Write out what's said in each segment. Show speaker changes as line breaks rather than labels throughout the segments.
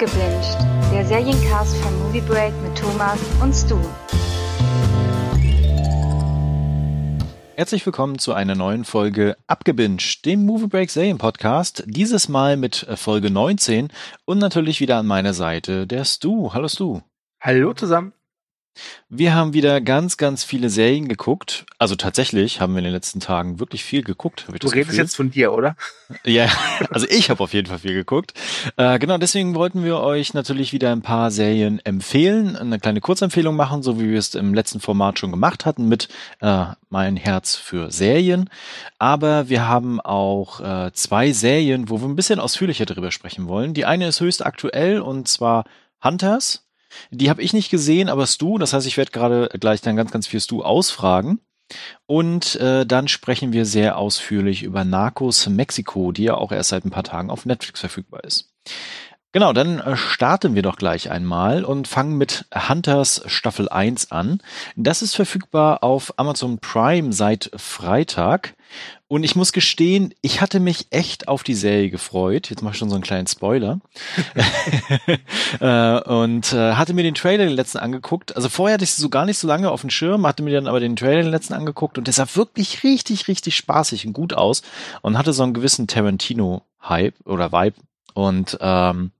Abgebinged, der Seriencast von Movie Break mit Thomas und Stu.
Herzlich willkommen zu einer neuen Folge Abgebinged, dem Movie Break Serien Podcast. Dieses Mal mit Folge 19 und natürlich wieder an meiner Seite der Stu. Hallo Stu.
Hallo zusammen.
Wir haben wieder ganz, ganz viele Serien geguckt. Also tatsächlich haben wir in den letzten Tagen wirklich viel geguckt.
Du redest Gefühl. jetzt von dir, oder?
Ja, also ich habe auf jeden Fall viel geguckt. Äh, genau, deswegen wollten wir euch natürlich wieder ein paar Serien empfehlen, eine kleine Kurzempfehlung machen, so wie wir es im letzten Format schon gemacht hatten mit äh, Mein Herz für Serien. Aber wir haben auch äh, zwei Serien, wo wir ein bisschen ausführlicher darüber sprechen wollen. Die eine ist höchst aktuell und zwar Hunters die habe ich nicht gesehen, aber Stu, das heißt, ich werde gerade gleich dann ganz, ganz viel Stu ausfragen. Und äh, dann sprechen wir sehr ausführlich über Narcos Mexiko, die ja auch erst seit ein paar Tagen auf Netflix verfügbar ist. Genau, dann äh, starten wir doch gleich einmal und fangen mit Hunters Staffel 1 an. Das ist verfügbar auf Amazon Prime seit Freitag. Und ich muss gestehen, ich hatte mich echt auf die Serie gefreut. Jetzt mache ich schon so einen kleinen Spoiler. äh, und äh, hatte mir den Trailer den letzten angeguckt. Also vorher hatte ich sie so gar nicht so lange auf dem Schirm, hatte mir dann aber den Trailer den letzten angeguckt und der sah wirklich richtig, richtig spaßig und gut aus und hatte so einen gewissen Tarantino-Hype oder Vibe. Und ähm,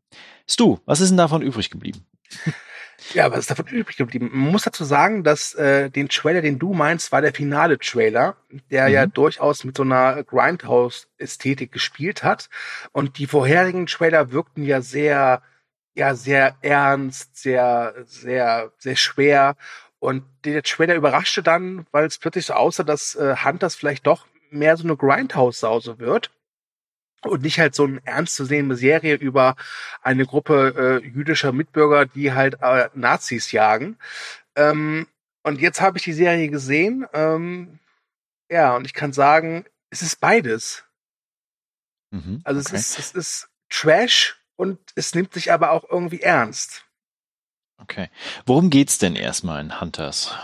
Stu, was ist denn davon übrig geblieben?
Ja, was ist davon übrig geblieben? Man muss dazu sagen, dass äh, den Trailer, den du meinst, war der finale Trailer, der mhm. ja durchaus mit so einer Grindhouse-Ästhetik gespielt hat. Und die vorherigen Trailer wirkten ja sehr, ja, sehr ernst, sehr, sehr, sehr schwer. Und der Trailer überraschte dann, weil es plötzlich so aussah, dass äh, Hunters vielleicht doch mehr so eine Grindhouse-Sause wird und nicht halt so eine ernst zu sehende Serie über eine Gruppe äh, jüdischer Mitbürger, die halt äh, Nazis jagen. Ähm, und jetzt habe ich die Serie gesehen. Ähm, ja, und ich kann sagen, es ist beides. Mhm, also okay. es ist, es ist Trash und es nimmt sich aber auch irgendwie ernst.
Okay. Worum geht's denn erstmal in Hunters?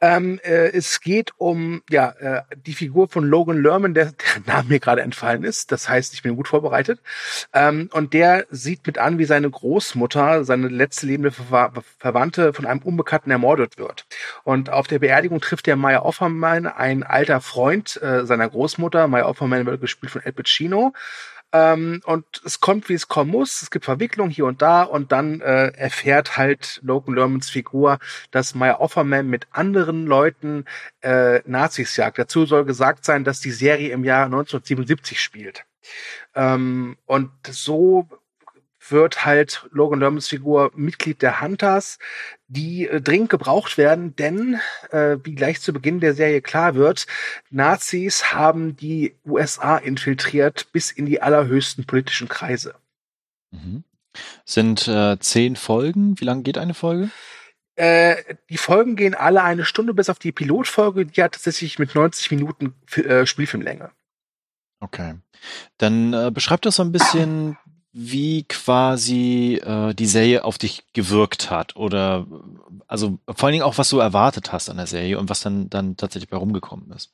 Ähm, äh, es geht um ja äh, die Figur von Logan Lerman, der, der Name mir gerade entfallen ist. Das heißt, ich bin gut vorbereitet. Ähm, und der sieht mit an, wie seine Großmutter, seine letzte lebende Ver Verwandte von einem Unbekannten ermordet wird. Und auf der Beerdigung trifft er Maya Offerman, ein alter Freund äh, seiner Großmutter. Maya Offerman wird gespielt von Al Pacino. Ähm, und es kommt, wie es kommen muss. Es gibt Verwicklungen hier und da und dann äh, erfährt halt Logan Lermans Figur, dass Maya Offerman mit anderen Leuten äh, Nazis jagt. Dazu soll gesagt sein, dass die Serie im Jahr 1977 spielt. Ähm, und so wird halt Logan Lermans Figur Mitglied der Hunters, die äh, dringend gebraucht werden, denn äh, wie gleich zu Beginn der Serie klar wird, Nazis haben die USA infiltriert bis in die allerhöchsten politischen Kreise.
Mhm. Sind äh, zehn Folgen. Wie lange geht eine Folge?
Äh, die Folgen gehen alle eine Stunde bis auf die Pilotfolge, die hat tatsächlich mit 90 Minuten äh, Spielfilmlänge.
Okay. Dann äh, beschreibt das so ein bisschen wie quasi äh, die Serie auf dich gewirkt hat oder also vor allen Dingen auch, was du erwartet hast an der Serie und was dann, dann tatsächlich bei rumgekommen ist.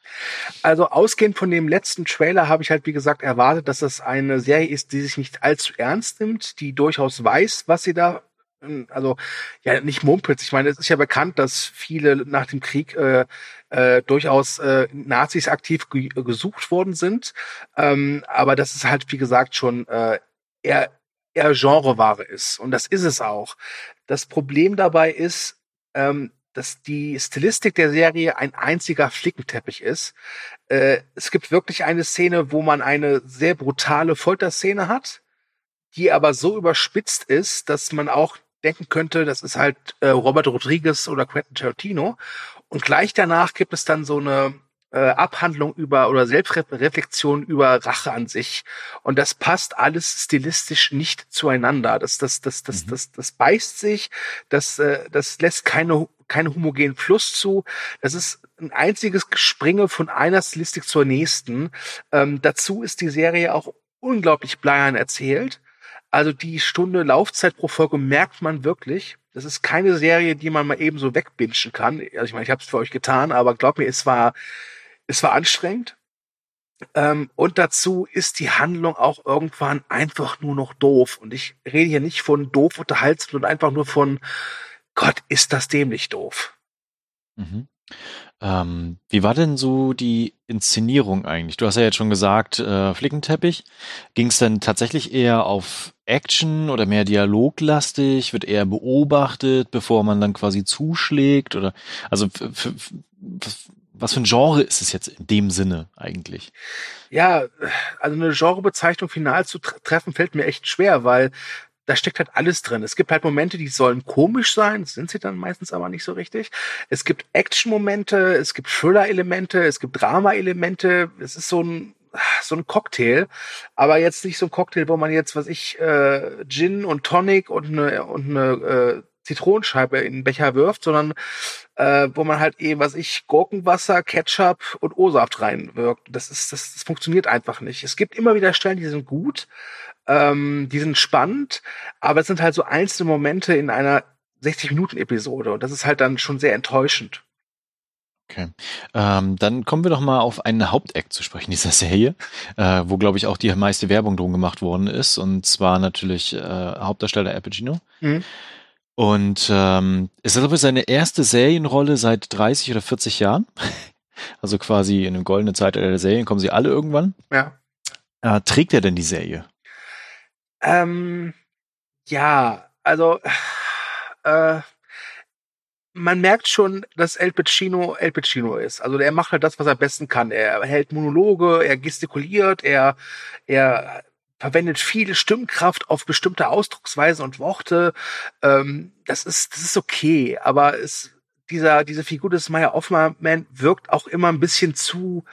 Also ausgehend von dem letzten Trailer habe ich halt, wie gesagt, erwartet, dass das eine Serie ist, die sich nicht allzu ernst nimmt, die durchaus weiß, was sie da also ja nicht mumpelt. Ich meine, es ist ja bekannt, dass viele nach dem Krieg äh, äh, durchaus äh, Nazis aktiv ge gesucht worden sind. Ähm, aber das ist halt, wie gesagt, schon äh, eher, eher Genreware ist. Und das ist es auch. Das Problem dabei ist, ähm, dass die Stilistik der Serie ein einziger Flickenteppich ist. Äh, es gibt wirklich eine Szene, wo man eine sehr brutale Folterszene hat, die aber so überspitzt ist, dass man auch denken könnte, das ist halt äh, Robert Rodriguez oder Quentin Tarantino. Und gleich danach gibt es dann so eine äh, Abhandlung über oder Selbstreflexion über Rache an sich. Und das passt alles stilistisch nicht zueinander. Das, das, das, das, mhm. das, das beißt sich, das, äh, das lässt keine, keine homogenen Fluss zu. Das ist ein einziges Gespringe von einer Stilistik zur nächsten. Ähm, dazu ist die Serie auch unglaublich bleiern erzählt. Also die Stunde Laufzeit pro Folge merkt man wirklich. Das ist keine Serie, die man mal eben so wegbinschen kann. Also ich meine, ich habe es für euch getan, aber glaubt mir, es war es war anstrengend. Ähm, und dazu ist die Handlung auch irgendwann einfach nur noch doof. Und ich rede hier nicht von doof unterhaltsam, sondern einfach nur von Gott, ist das dämlich doof.
Mhm. Ähm, wie war denn so die Inszenierung eigentlich? Du hast ja jetzt schon gesagt, äh, Flickenteppich. Ging es denn tatsächlich eher auf Action oder mehr dialoglastig? Wird eher beobachtet, bevor man dann quasi zuschlägt? Oder also was für ein Genre ist es jetzt in dem Sinne eigentlich?
Ja, also eine Genrebezeichnung final zu treffen fällt mir echt schwer, weil da steckt halt alles drin. Es gibt halt Momente, die sollen komisch sein, sind sie dann meistens aber nicht so richtig. Es gibt Action-Momente, es gibt Thriller-Elemente, es gibt Drama-Elemente. Es ist so ein so ein Cocktail, aber jetzt nicht so ein Cocktail, wo man jetzt, was ich, äh, Gin und Tonic und eine und eine äh, Zitronenscheibe in den Becher wirft, sondern äh, wo man halt eben, was ich, Gurkenwasser, Ketchup und O-Saft reinwirkt. Das ist, das, das funktioniert einfach nicht. Es gibt immer wieder Stellen, die sind gut, ähm, die sind spannend, aber es sind halt so einzelne Momente in einer 60-Minuten-Episode und das ist halt dann schon sehr enttäuschend.
Okay. Ähm, dann kommen wir doch mal auf einen Hauptakt zu sprechen dieser Serie, äh, wo, glaube ich, auch die meiste Werbung drum gemacht worden ist. Und zwar natürlich äh, Hauptdarsteller Al Pacino. Mhm. Und ähm, ist das aber seine erste Serienrolle seit 30 oder 40 Jahren. Also quasi in dem goldenen Zeitalter der Serien kommen sie alle irgendwann.
Ja.
Äh, trägt er denn die Serie?
Ähm, ja, also äh, man merkt schon, dass El Pacino El Pacino ist. Also er macht halt das, was er am besten kann. Er hält Monologe, er gestikuliert, er, er verwendet viel Stimmkraft auf bestimmte Ausdrucksweisen und Worte. Ähm, das ist, das ist okay, aber es, dieser, diese Figur des Meyer Offman wirkt auch immer ein bisschen zu,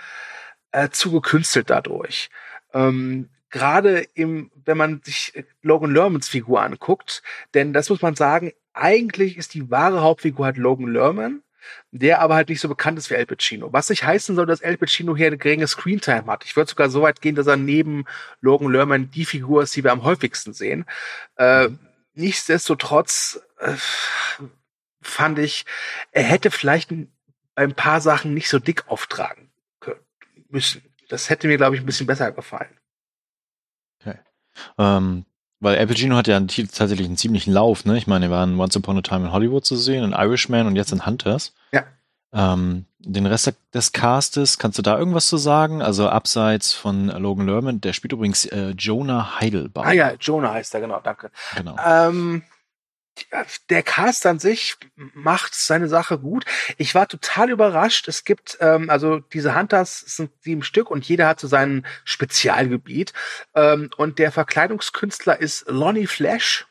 äh, zu gekünstelt dadurch. Ähm, gerade im, wenn man sich Logan Lermans Figur anguckt, denn das muss man sagen, eigentlich ist die wahre Hauptfigur halt Logan Lerman, der aber halt nicht so bekannt ist wie El Pacino. Was nicht heißen soll, dass El Pacino hier eine geringe Screentime hat. Ich würde sogar so weit gehen, dass er neben Logan Lerman die Figur ist, die wir am häufigsten sehen. Äh, nichtsdestotrotz äh, fand ich, er hätte vielleicht ein paar Sachen nicht so dick auftragen können, müssen. Das hätte mir, glaube ich, ein bisschen besser gefallen.
Ähm, weil Al Pacino hat ja tatsächlich einen ziemlichen Lauf, ne? Ich meine, er war in Once Upon a Time in Hollywood zu sehen, in Irishman und jetzt in Hunters.
Ja.
Ähm, den Rest des Castes, kannst du da irgendwas zu sagen? Also abseits von Logan Lerman, der spielt übrigens äh, Jonah Heidelbaum.
Ah ja, Jonah heißt er, genau, danke.
Genau.
Ähm, der Cast an sich macht seine Sache gut. Ich war total überrascht. Es gibt, ähm, also diese Hunters sind sieben Stück und jeder hat so sein Spezialgebiet. Ähm, und der Verkleidungskünstler ist Lonnie Flash,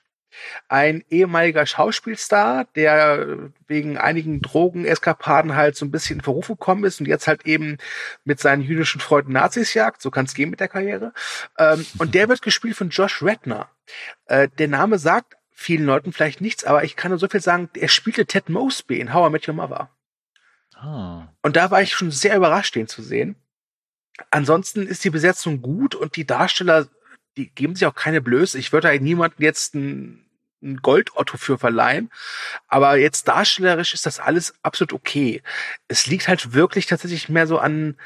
ein ehemaliger Schauspielstar, der wegen einigen Drogeneskapaden halt so ein bisschen in Verruf gekommen ist und jetzt halt eben mit seinen jüdischen Freunden Nazis jagt. So kann es gehen mit der Karriere. Ähm, und der wird gespielt von Josh Redner. Äh, der Name sagt vielen Leuten vielleicht nichts, aber ich kann nur so viel sagen, er spielte Ted Mosby in How I Met Your Mother. Ah. Und da war ich schon sehr überrascht, den zu sehen. Ansonsten ist die Besetzung gut und die Darsteller, die geben sich auch keine Blöße. Ich würde da niemanden jetzt ein, ein Goldotto für verleihen. Aber jetzt darstellerisch ist das alles absolut okay. Es liegt halt wirklich tatsächlich mehr so an,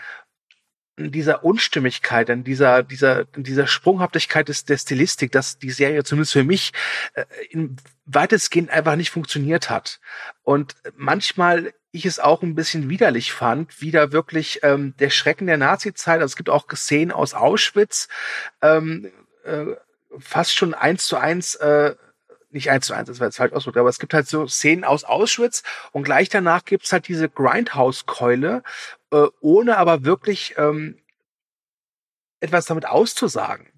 dieser Unstimmigkeit, an dieser, dieser, dieser Sprunghaftigkeit des, der Stilistik, dass die Serie zumindest für mich äh, in weitestgehend einfach nicht funktioniert hat. Und manchmal ich es auch ein bisschen widerlich fand, wie da wirklich ähm, der Schrecken der Nazi-Zeit, also es gibt auch Szenen aus Auschwitz, ähm, äh, fast schon eins zu eins äh, nicht eins zu eins, das war jetzt falsch ausgedrückt, aber es gibt halt so Szenen aus Auschwitz und gleich danach gibt's halt diese Grindhouse-Keule, äh, ohne aber wirklich ähm, etwas damit auszusagen.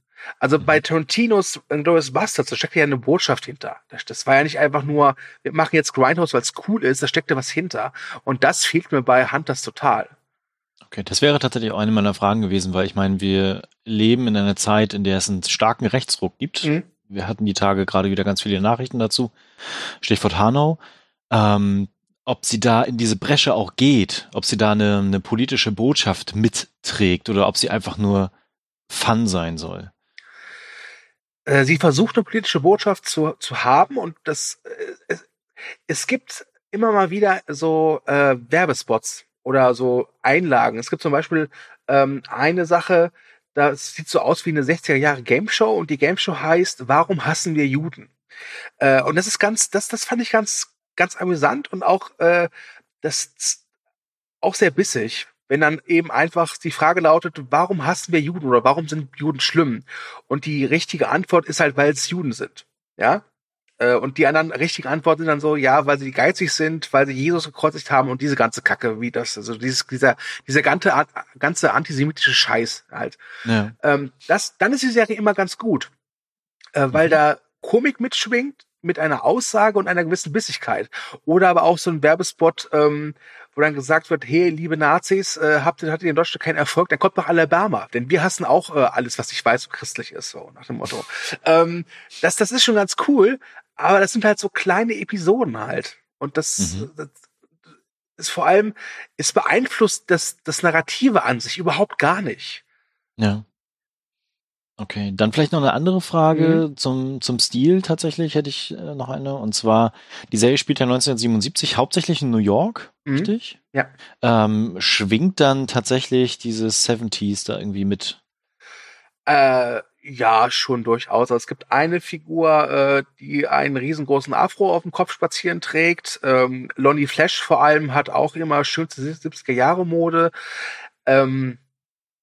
Also bei Tarantinos Glorious Bastards, da steckt ja eine Botschaft hinter. Das, das, war ja nicht einfach nur, wir machen jetzt Grindhouse, weil es cool ist, da steckte was hinter. Und das fehlt mir bei Hunters total.
Okay, das wäre tatsächlich auch eine meiner Fragen gewesen, weil ich meine, wir leben in einer Zeit, in der es einen starken Rechtsruck gibt. Mhm wir hatten die Tage gerade wieder ganz viele Nachrichten dazu. Stichwort Hanau. Ähm, ob sie da in diese Bresche auch geht, ob sie da eine, eine politische Botschaft mitträgt oder ob sie einfach nur Fun sein soll.
Äh, sie versucht eine politische Botschaft zu, zu haben und das äh, es, es gibt immer mal wieder so äh, Werbespots oder so Einlagen. Es gibt zum Beispiel ähm, eine Sache, das sieht so aus wie eine 60er Jahre Game Show und die Game Show heißt Warum hassen wir Juden? Äh, und das ist ganz, das, das fand ich ganz, ganz amüsant und auch äh, das auch sehr bissig, wenn dann eben einfach die Frage lautet, warum hassen wir Juden oder warum sind Juden schlimm? Und die richtige Antwort ist halt, weil es Juden sind. Ja? Äh, und die anderen richtigen Antworten sind dann so, ja, weil sie geizig sind, weil sie Jesus gekreuzigt haben und diese ganze Kacke, wie das, also dieses, dieser, dieser ganze, ganze antisemitische Scheiß halt. Ja. Ähm, das, dann ist die Serie immer ganz gut, äh, weil mhm. da Komik mitschwingt, mit einer Aussage und einer gewissen Bissigkeit. Oder aber auch so ein Werbespot, ähm, wo dann gesagt wird, hey, liebe Nazis, äh, habt ihr, hattet ihr in Deutschland keinen Erfolg, dann kommt nach Alabama. Denn wir hassen auch äh, alles, was ich weiß und christlich ist, so nach dem Motto. ähm, das, das ist schon ganz cool, aber das sind halt so kleine Episoden halt. Und das, mhm. das ist vor allem, es beeinflusst das, das Narrative an sich überhaupt gar nicht.
Ja. Okay, dann vielleicht noch eine andere Frage mhm. zum, zum Stil tatsächlich hätte ich äh, noch eine. Und zwar, die Serie spielt ja 1977 hauptsächlich in New York, mhm. richtig?
Ja.
Ähm, schwingt dann tatsächlich dieses 70s da irgendwie mit?
Äh, ja, schon durchaus. Also es gibt eine Figur, äh, die einen riesengroßen Afro auf dem Kopf spazieren trägt. Ähm, Lonnie Flash vor allem hat auch immer schönste 70er Jahre Mode. Ähm,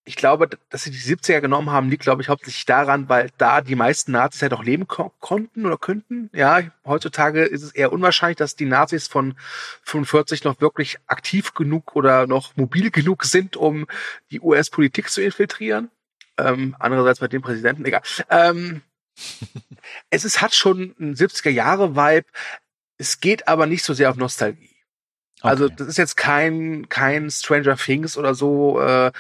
ich glaube, dass sie die 70er genommen haben, liegt, glaube ich, hauptsächlich daran, weil da die meisten Nazis ja doch leben ko konnten oder könnten. Ja, heutzutage ist es eher unwahrscheinlich, dass die Nazis von 45 noch wirklich aktiv genug oder noch mobil genug sind, um die US-Politik zu infiltrieren. Ähm, andererseits bei dem Präsidenten, egal. Ähm, es ist, hat schon ein 70er-Jahre-Vibe. Es geht aber nicht so sehr auf Nostalgie. Also, okay. Also das ist jetzt kein kein Stranger Things oder so. Äh,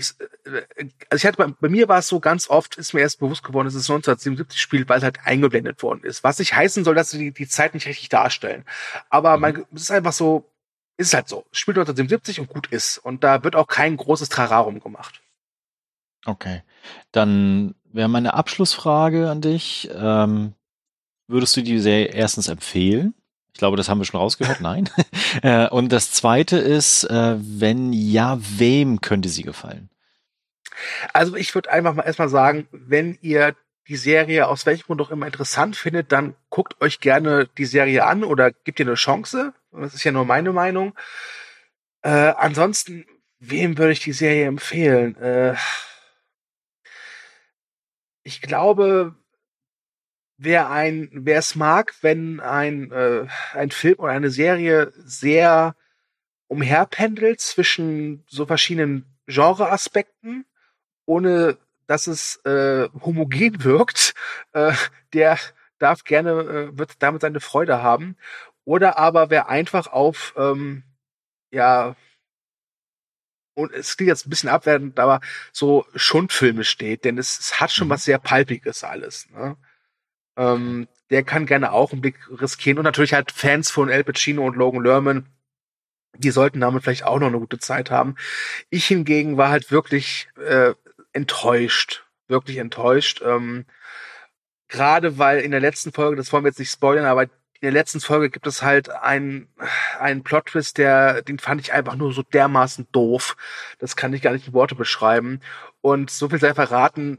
also ich hatte bei, bei mir war es so ganz oft, ist mir erst bewusst geworden, dass es 1977 spielt, weil es halt eingeblendet worden ist. Was nicht heißen soll, dass sie die, die Zeit nicht richtig darstellen. Aber mhm. man, es ist einfach so, ist halt so. Es spielt 1977 und gut ist. Und da wird auch kein großes Trararum gemacht.
Okay. Dann wäre meine Abschlussfrage an dich. Ähm, würdest du die Serie erstens empfehlen? Glaube, das haben wir schon rausgehört. Nein. Äh, und das zweite ist, äh, wenn ja, wem könnte sie gefallen?
Also ich würde einfach mal erstmal sagen, wenn ihr die Serie aus welchem Grund auch immer interessant findet, dann guckt euch gerne die Serie an oder gebt ihr eine Chance. Das ist ja nur meine Meinung. Äh, ansonsten, wem würde ich die Serie empfehlen? Äh, ich glaube, wer ein, wer es mag, wenn ein, äh, ein Film oder eine Serie sehr umherpendelt zwischen so verschiedenen Genreaspekten, ohne dass es äh, homogen wirkt, äh, der darf gerne, äh, wird damit seine Freude haben. Oder aber wer einfach auf, ähm, ja, und es klingt jetzt ein bisschen abwertend, aber so Schundfilme steht, denn es, es hat schon mhm. was sehr Palpiges alles. Ne? Ähm, der kann gerne auch einen Blick riskieren. Und natürlich halt Fans von El Pacino und Logan Lerman, die sollten damit vielleicht auch noch eine gute Zeit haben. Ich hingegen war halt wirklich äh, enttäuscht. Wirklich enttäuscht. Ähm, Gerade weil in der letzten Folge, das wollen wir jetzt nicht spoilern, aber in der letzten Folge gibt es halt einen, einen Plot-Twist, der, den fand ich einfach nur so dermaßen doof. Das kann ich gar nicht in Worte beschreiben. Und so viel sei verraten,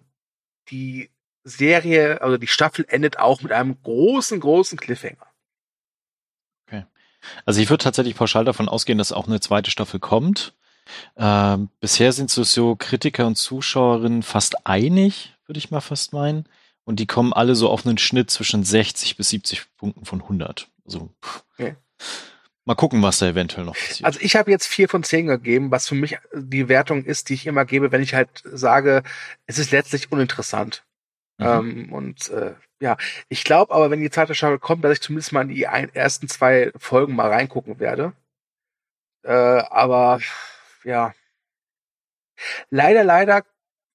die Serie, also die Staffel endet auch mit einem großen, großen Cliffhanger.
Okay. Also ich würde tatsächlich pauschal davon ausgehen, dass auch eine zweite Staffel kommt. Ähm, bisher sind so, so Kritiker und Zuschauerinnen fast einig, würde ich mal fast meinen. Und die kommen alle so auf einen Schnitt zwischen 60 bis 70 Punkten von 100. Also, okay. Mal gucken, was da eventuell noch passiert.
Also ich habe jetzt vier von zehn gegeben, was für mich die Wertung ist, die ich immer gebe, wenn ich halt sage, es ist letztlich uninteressant. Mhm. Ähm, und äh, ja, ich glaube aber, wenn die zweite Staffel kommt, dass ich zumindest mal in die ein, ersten zwei Folgen mal reingucken werde. Äh, aber ja, leider, leider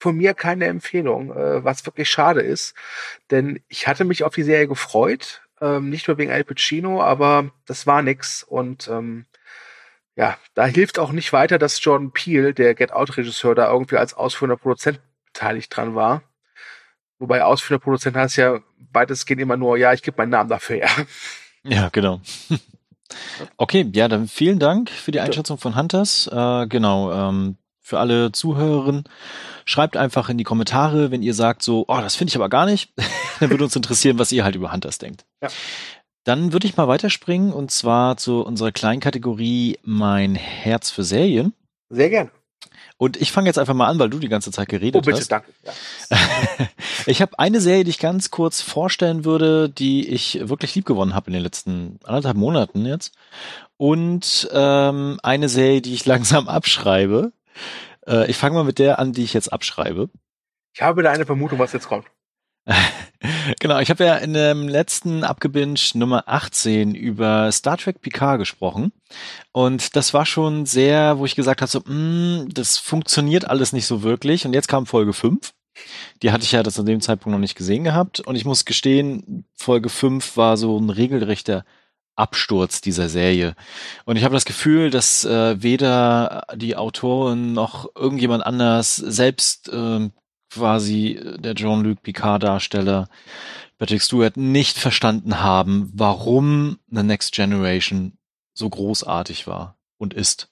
von mir keine Empfehlung, äh, was wirklich schade ist, denn ich hatte mich auf die Serie gefreut, ähm, nicht nur wegen Al Pacino, aber das war nix und ähm, ja, da hilft auch nicht weiter, dass Jordan Peele, der Get Out Regisseur, da irgendwie als ausführender Produzent beteiligt dran war. Wobei ausführender Produzent heißt ja weitestgehend immer nur, ja, ich gebe meinen Namen dafür, ja.
Ja, genau. Okay, ja, dann vielen Dank für die Einschätzung von Hunters. Äh, genau, ähm, für alle Zuhörerinnen, schreibt einfach in die Kommentare, wenn ihr sagt so, oh, das finde ich aber gar nicht. dann würde uns interessieren, was ihr halt über Hunters denkt. Ja. Dann würde ich mal weiterspringen und zwar zu unserer kleinen Kategorie Mein Herz für Serien.
Sehr gerne.
Und ich fange jetzt einfach mal an, weil du die ganze Zeit geredet
oh, bitte,
hast.
Danke. Ja.
ich habe eine Serie, die ich ganz kurz vorstellen würde, die ich wirklich lieb gewonnen habe in den letzten anderthalb Monaten jetzt. Und ähm, eine Serie, die ich langsam abschreibe. Äh, ich fange mal mit der an, die ich jetzt abschreibe.
Ich habe da eine Vermutung, was jetzt kommt.
genau, ich habe ja in dem letzten Abgebinge Nummer 18 über Star Trek Picard gesprochen. Und das war schon sehr, wo ich gesagt habe, so, mm, das funktioniert alles nicht so wirklich. Und jetzt kam Folge 5. Die hatte ich ja das an dem Zeitpunkt noch nicht gesehen gehabt. Und ich muss gestehen, Folge 5 war so ein regelrechter Absturz dieser Serie. Und ich habe das Gefühl, dass äh, weder die Autoren noch irgendjemand anders selbst äh, quasi äh, der Jean-Luc Picard-Darsteller Patrick Stewart nicht verstanden haben, warum The Next Generation so großartig war und ist.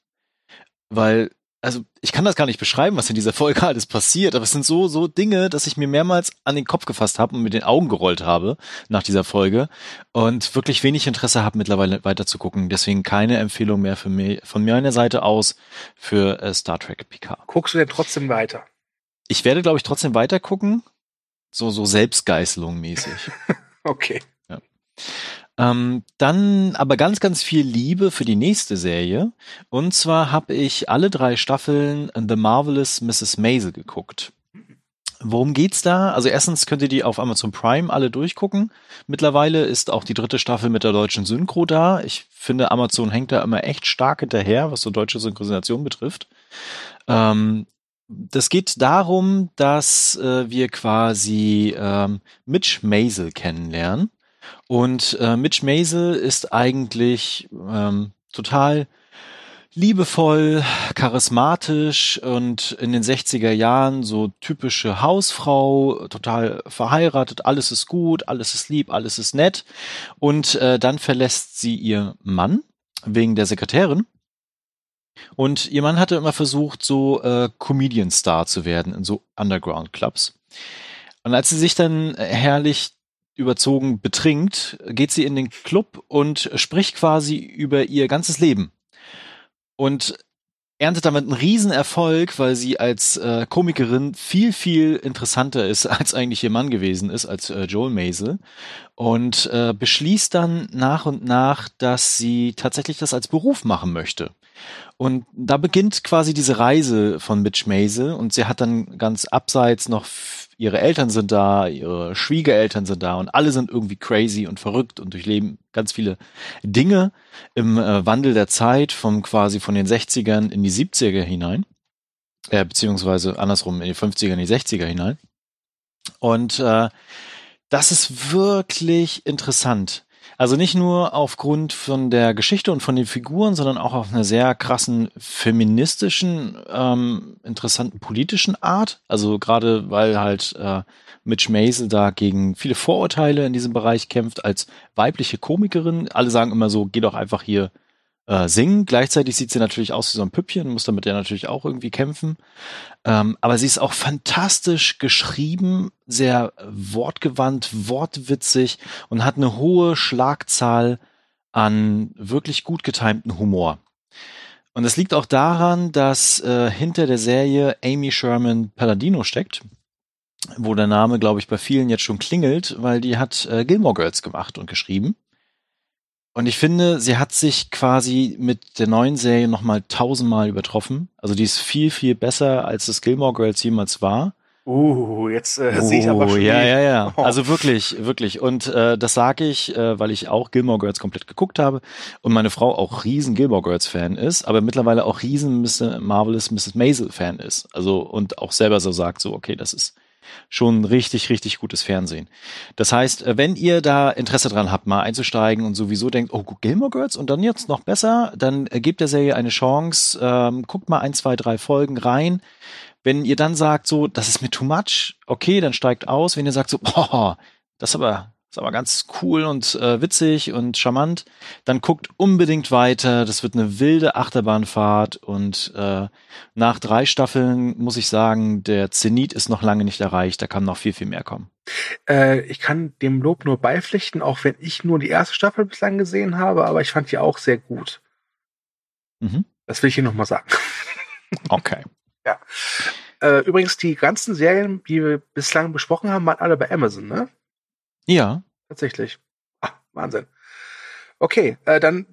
Weil, also ich kann das gar nicht beschreiben, was in dieser Folge alles passiert, aber es sind so, so Dinge, dass ich mir mehrmals an den Kopf gefasst habe und mit den Augen gerollt habe nach dieser Folge und wirklich wenig Interesse habe, mittlerweile weiter zu gucken. Deswegen keine Empfehlung mehr für mich, von meiner Seite aus für äh, Star Trek Picard.
Guckst du denn trotzdem weiter?
Ich werde, glaube ich, trotzdem weiter gucken. So, so Selbstgeißelung mäßig.
okay.
Ja. Ähm, dann aber ganz, ganz viel Liebe für die nächste Serie. Und zwar habe ich alle drei Staffeln The Marvelous Mrs. Maisel geguckt. Worum geht's da? Also erstens könnt ihr die auf Amazon Prime alle durchgucken. Mittlerweile ist auch die dritte Staffel mit der deutschen Synchro da. Ich finde, Amazon hängt da immer echt stark hinterher, was so deutsche Synchronisation betrifft. Ähm, das geht darum, dass äh, wir quasi ähm, Mitch Maisel kennenlernen. Und äh, Mitch Maisel ist eigentlich ähm, total liebevoll, charismatisch und in den 60er Jahren so typische Hausfrau, total verheiratet, alles ist gut, alles ist lieb, alles ist nett. Und äh, dann verlässt sie ihr Mann wegen der Sekretärin und ihr Mann hatte immer versucht, so äh, Comedian-Star zu werden in so Underground-Clubs. Und als sie sich dann herrlich überzogen betrinkt, geht sie in den Club und spricht quasi über ihr ganzes Leben. Und erntet damit einen Riesenerfolg, weil sie als äh, Komikerin viel, viel interessanter ist, als eigentlich ihr Mann gewesen ist, als äh, Joel Maisel. Und äh, beschließt dann nach und nach, dass sie tatsächlich das als Beruf machen möchte. Und da beginnt quasi diese Reise von Mitch Maisel und sie hat dann ganz abseits noch ihre Eltern sind da, ihre Schwiegereltern sind da und alle sind irgendwie crazy und verrückt und durchleben ganz viele Dinge im äh, Wandel der Zeit von quasi von den 60ern in die 70er hinein, äh, beziehungsweise andersrum in die 50er in die 60er hinein. Und äh, das ist wirklich interessant. Also nicht nur aufgrund von der Geschichte und von den Figuren, sondern auch auf einer sehr krassen feministischen, ähm, interessanten politischen Art. Also gerade weil halt äh, Mitch Maisel da gegen viele Vorurteile in diesem Bereich kämpft als weibliche Komikerin. Alle sagen immer so, geh doch einfach hier äh, singen. Gleichzeitig sieht sie natürlich aus wie so ein Püppchen, muss damit ja natürlich auch irgendwie kämpfen. Ähm, aber sie ist auch fantastisch geschrieben, sehr wortgewandt, wortwitzig und hat eine hohe Schlagzahl an wirklich gut getimten Humor. Und es liegt auch daran, dass äh, hinter der Serie Amy Sherman Palladino steckt, wo der Name, glaube ich, bei vielen jetzt schon klingelt, weil die hat äh, Gilmore Girls gemacht und geschrieben. Und ich finde, sie hat sich quasi mit der neuen Serie nochmal tausendmal übertroffen. Also die ist viel, viel besser, als das Gilmore Girls jemals war.
Uh, jetzt äh, sehe ich aber schon.
Ja, ja, ja. Oh. Also wirklich, wirklich. Und äh, das sage ich, äh, weil ich auch Gilmore Girls komplett geguckt habe und meine Frau auch riesen Gilmore Girls Fan ist, aber mittlerweile auch riesen Mr. Marvelous Mrs. Maisel Fan ist. Also und auch selber so sagt, so okay, das ist schon richtig, richtig gutes Fernsehen. Das heißt, äh, wenn ihr da Interesse dran habt, mal einzusteigen und sowieso denkt, oh, Gilmore Girls und dann jetzt noch besser, dann äh, gebt der Serie eine Chance, ähm, guckt mal ein, zwei, drei Folgen rein. Wenn ihr dann sagt, so, das ist mir too much, okay, dann steigt aus. Wenn ihr sagt, so, boah, das ist aber ist aber ganz cool und äh, witzig und charmant, dann guckt unbedingt weiter. Das wird eine wilde Achterbahnfahrt und äh, nach drei Staffeln muss ich sagen, der Zenit ist noch lange nicht erreicht. Da kann noch viel, viel mehr kommen.
Äh, ich kann dem Lob nur beipflichten, auch wenn ich nur die erste Staffel bislang gesehen habe, aber ich fand die auch sehr gut. Mhm. Das will ich hier nochmal sagen.
Okay.
ja. Äh, übrigens, die ganzen Serien, die wir bislang besprochen haben, waren alle bei Amazon, ne?
Ja.
Tatsächlich. Ah, Wahnsinn. Okay, äh, dann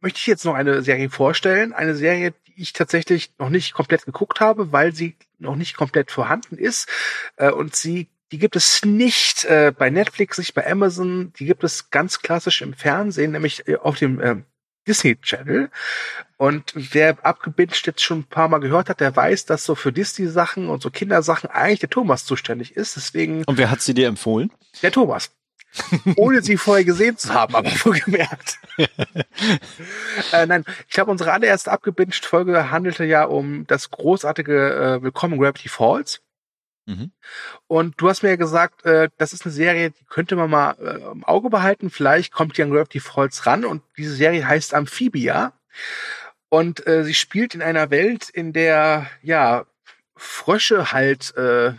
möchte ich jetzt noch eine Serie vorstellen. Eine Serie, die ich tatsächlich noch nicht komplett geguckt habe, weil sie noch nicht komplett vorhanden ist. Äh, und sie, die gibt es nicht äh, bei Netflix, nicht bei Amazon. Die gibt es ganz klassisch im Fernsehen, nämlich äh, auf dem äh, Disney Channel. Und wer abgebinged jetzt schon ein paar Mal gehört hat, der weiß, dass so für Disney-Sachen und so Kindersachen eigentlich der Thomas zuständig ist. Deswegen.
Und wer hat sie dir empfohlen?
Der Thomas. Ohne sie vorher gesehen zu haben, aber vorgemerkt. äh, nein, ich habe unsere allererste abgebinged Folge handelte ja um das großartige äh, Willkommen Gravity Falls. Mhm. Und du hast mir ja gesagt, äh, das ist eine Serie, die könnte man mal äh, im Auge behalten. Vielleicht kommt an Gravity Falls ran. Und diese Serie heißt Amphibia. Und äh, sie spielt in einer Welt, in der ja Frösche halt äh,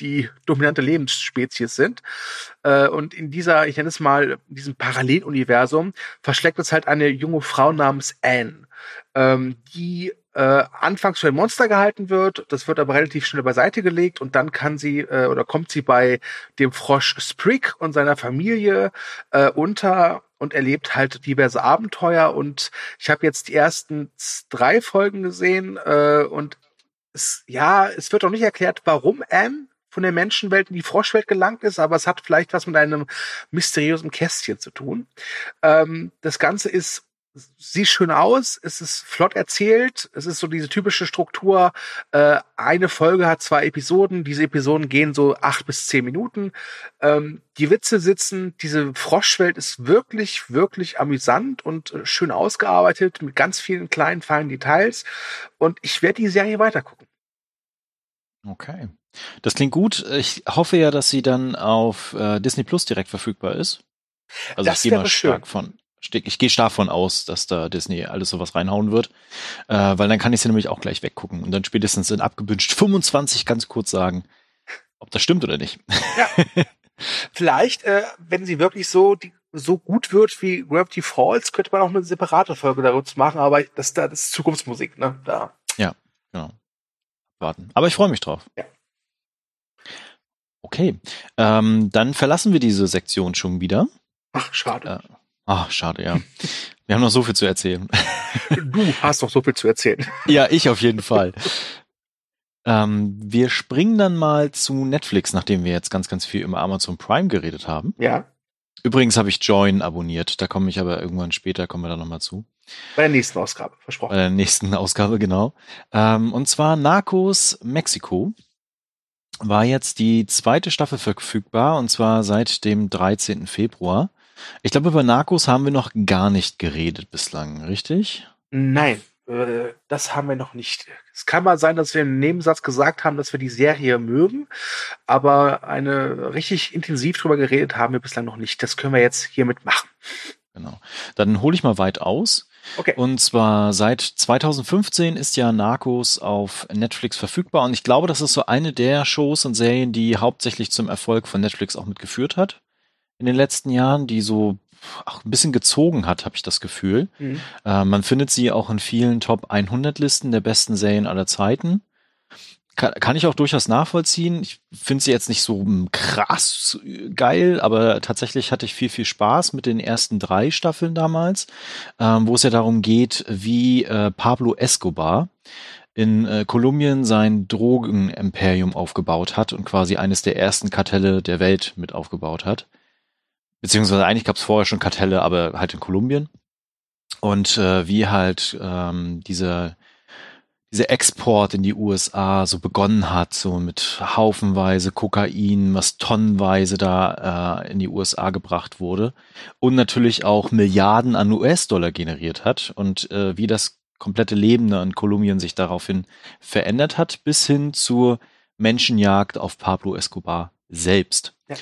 die dominante Lebensspezies sind. Äh, und in dieser, ich nenne es mal, diesem Paralleluniversum verschlägt es halt eine junge Frau namens Anne, ähm, die äh, anfangs für ein Monster gehalten wird. Das wird aber relativ schnell beiseite gelegt und dann kann sie äh, oder kommt sie bei dem Frosch Sprig und seiner Familie äh, unter und erlebt halt diverse Abenteuer. Und ich habe jetzt die ersten drei Folgen gesehen äh, und es, ja, es wird auch nicht erklärt, warum Anne von der Menschenwelt in die Froschwelt gelangt ist, aber es hat vielleicht was mit einem mysteriösen Kästchen zu tun. Ähm, das Ganze ist sieht schön aus, es ist flott erzählt, es ist so diese typische Struktur, äh, eine Folge hat zwei Episoden, diese Episoden gehen so acht bis zehn Minuten, ähm, die Witze sitzen, diese Froschwelt ist wirklich, wirklich amüsant und äh, schön ausgearbeitet, mit ganz vielen kleinen, feinen Details und ich werde die Serie weitergucken.
Okay. Das klingt gut. Ich hoffe ja, dass sie dann auf äh, Disney Plus direkt verfügbar ist. Also das ich gehe mal stark schön. von ich gehe stark von aus, dass da Disney alles sowas reinhauen wird, äh, weil dann kann ich sie nämlich auch gleich weggucken und dann spätestens in abgebünscht 25 ganz kurz sagen, ob das stimmt oder nicht. Ja.
Vielleicht, äh, wenn sie wirklich so die, so gut wird wie Gravity Falls, könnte man auch eine separate Folge darüber machen, aber das, das ist Zukunftsmusik, ne? Da.
Ja, genau. Warten. Aber ich freue mich drauf.
Ja.
Okay, ähm, dann verlassen wir diese Sektion schon wieder.
Ach, schade.
Äh, Ach, schade, ja. Wir haben noch so viel zu erzählen.
Du hast doch so viel zu erzählen.
Ja, ich auf jeden Fall. ähm, wir springen dann mal zu Netflix, nachdem wir jetzt ganz, ganz viel über Amazon Prime geredet haben.
Ja.
Übrigens habe ich Join abonniert. Da komme ich aber irgendwann später, kommen wir da nochmal zu.
Bei der nächsten Ausgabe, versprochen. Bei
der nächsten Ausgabe, genau. Ähm, und zwar Narcos Mexiko war jetzt die zweite Staffel verfügbar und zwar seit dem 13. Februar. Ich glaube, über Narcos haben wir noch gar nicht geredet bislang, richtig?
Nein, äh, das haben wir noch nicht. Es kann mal sein, dass wir im Nebensatz gesagt haben, dass wir die Serie mögen, aber eine richtig intensiv drüber geredet haben wir bislang noch nicht. Das können wir jetzt hiermit machen.
Genau. Dann hole ich mal weit aus. Okay. Und zwar seit 2015 ist ja Narcos auf Netflix verfügbar und ich glaube, das ist so eine der Shows und Serien, die hauptsächlich zum Erfolg von Netflix auch mitgeführt hat in den letzten Jahren, die so auch ein bisschen gezogen hat, habe ich das Gefühl. Mhm. Äh, man findet sie auch in vielen Top 100 Listen der besten Serien aller Zeiten. Kann, kann ich auch durchaus nachvollziehen. Ich finde sie jetzt nicht so krass geil, aber tatsächlich hatte ich viel, viel Spaß mit den ersten drei Staffeln damals, ähm, wo es ja darum geht, wie äh, Pablo Escobar in äh, Kolumbien sein Drogenimperium aufgebaut hat und quasi eines der ersten Kartelle der Welt mit aufgebaut hat. Beziehungsweise eigentlich gab es vorher schon Kartelle, aber halt in Kolumbien. Und äh, wie halt ähm, diese, dieser Export in die USA so begonnen hat, so mit haufenweise Kokain, was tonnenweise da äh, in die USA gebracht wurde und natürlich auch Milliarden an US-Dollar generiert hat und äh, wie das komplette Leben in Kolumbien sich daraufhin verändert hat, bis hin zur Menschenjagd auf Pablo Escobar selbst. Ja.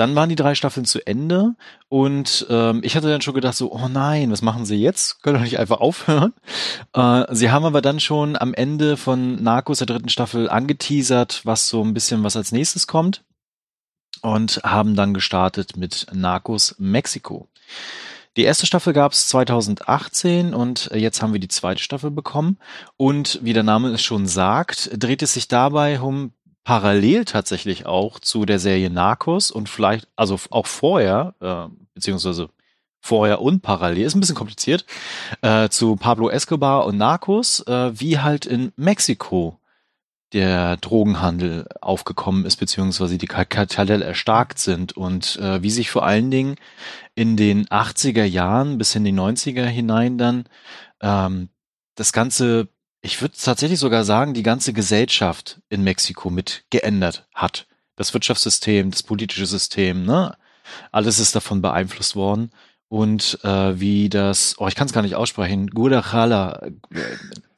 Dann waren die drei Staffeln zu Ende und ähm, ich hatte dann schon gedacht so, oh nein, was machen sie jetzt? Können doch nicht einfach aufhören. Äh, sie haben aber dann schon am Ende von Narcos der dritten Staffel angeteasert, was so ein bisschen was als nächstes kommt und haben dann gestartet mit Narcos Mexiko. Die erste Staffel gab es 2018 und jetzt haben wir die zweite Staffel bekommen. Und wie der Name es schon sagt, dreht es sich dabei um parallel tatsächlich auch zu der Serie Narcos und vielleicht, also auch vorher, äh, beziehungsweise vorher und parallel, ist ein bisschen kompliziert, äh, zu Pablo Escobar und Narcos, äh, wie halt in Mexiko der Drogenhandel aufgekommen ist, beziehungsweise die Kartelle erstarkt sind und äh, wie sich vor allen Dingen in den 80er Jahren bis in die 90er hinein dann ähm, das Ganze ich würde tatsächlich sogar sagen, die ganze Gesellschaft in Mexiko mit geändert hat. Das Wirtschaftssystem, das politische System, ne? Alles ist davon beeinflusst worden. Und äh, wie das, oh, ich kann es gar nicht aussprechen, Guadalajara, äh,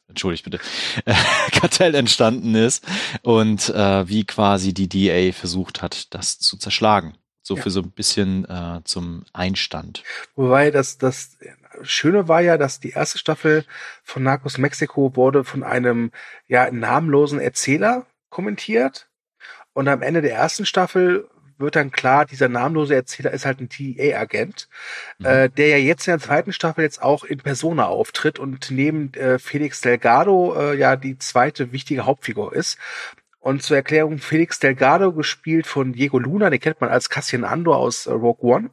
entschuldigt bitte, äh, Kartell entstanden ist und äh, wie quasi die DA versucht hat, das zu zerschlagen. So ja. für so ein bisschen äh, zum Einstand.
Wobei das, das Schöne war ja, dass die erste Staffel von Narcos Mexico wurde von einem ja namenlosen Erzähler kommentiert. Und am Ende der ersten Staffel wird dann klar, dieser namenlose Erzähler ist halt ein TEA-Agent, mhm. äh, der ja jetzt in der zweiten Staffel jetzt auch in Persona auftritt und neben äh, Felix Delgado äh, ja die zweite wichtige Hauptfigur ist. Und zur Erklärung, Felix Delgado, gespielt von Diego Luna, den kennt man als Cassian Andor aus äh, Rogue One,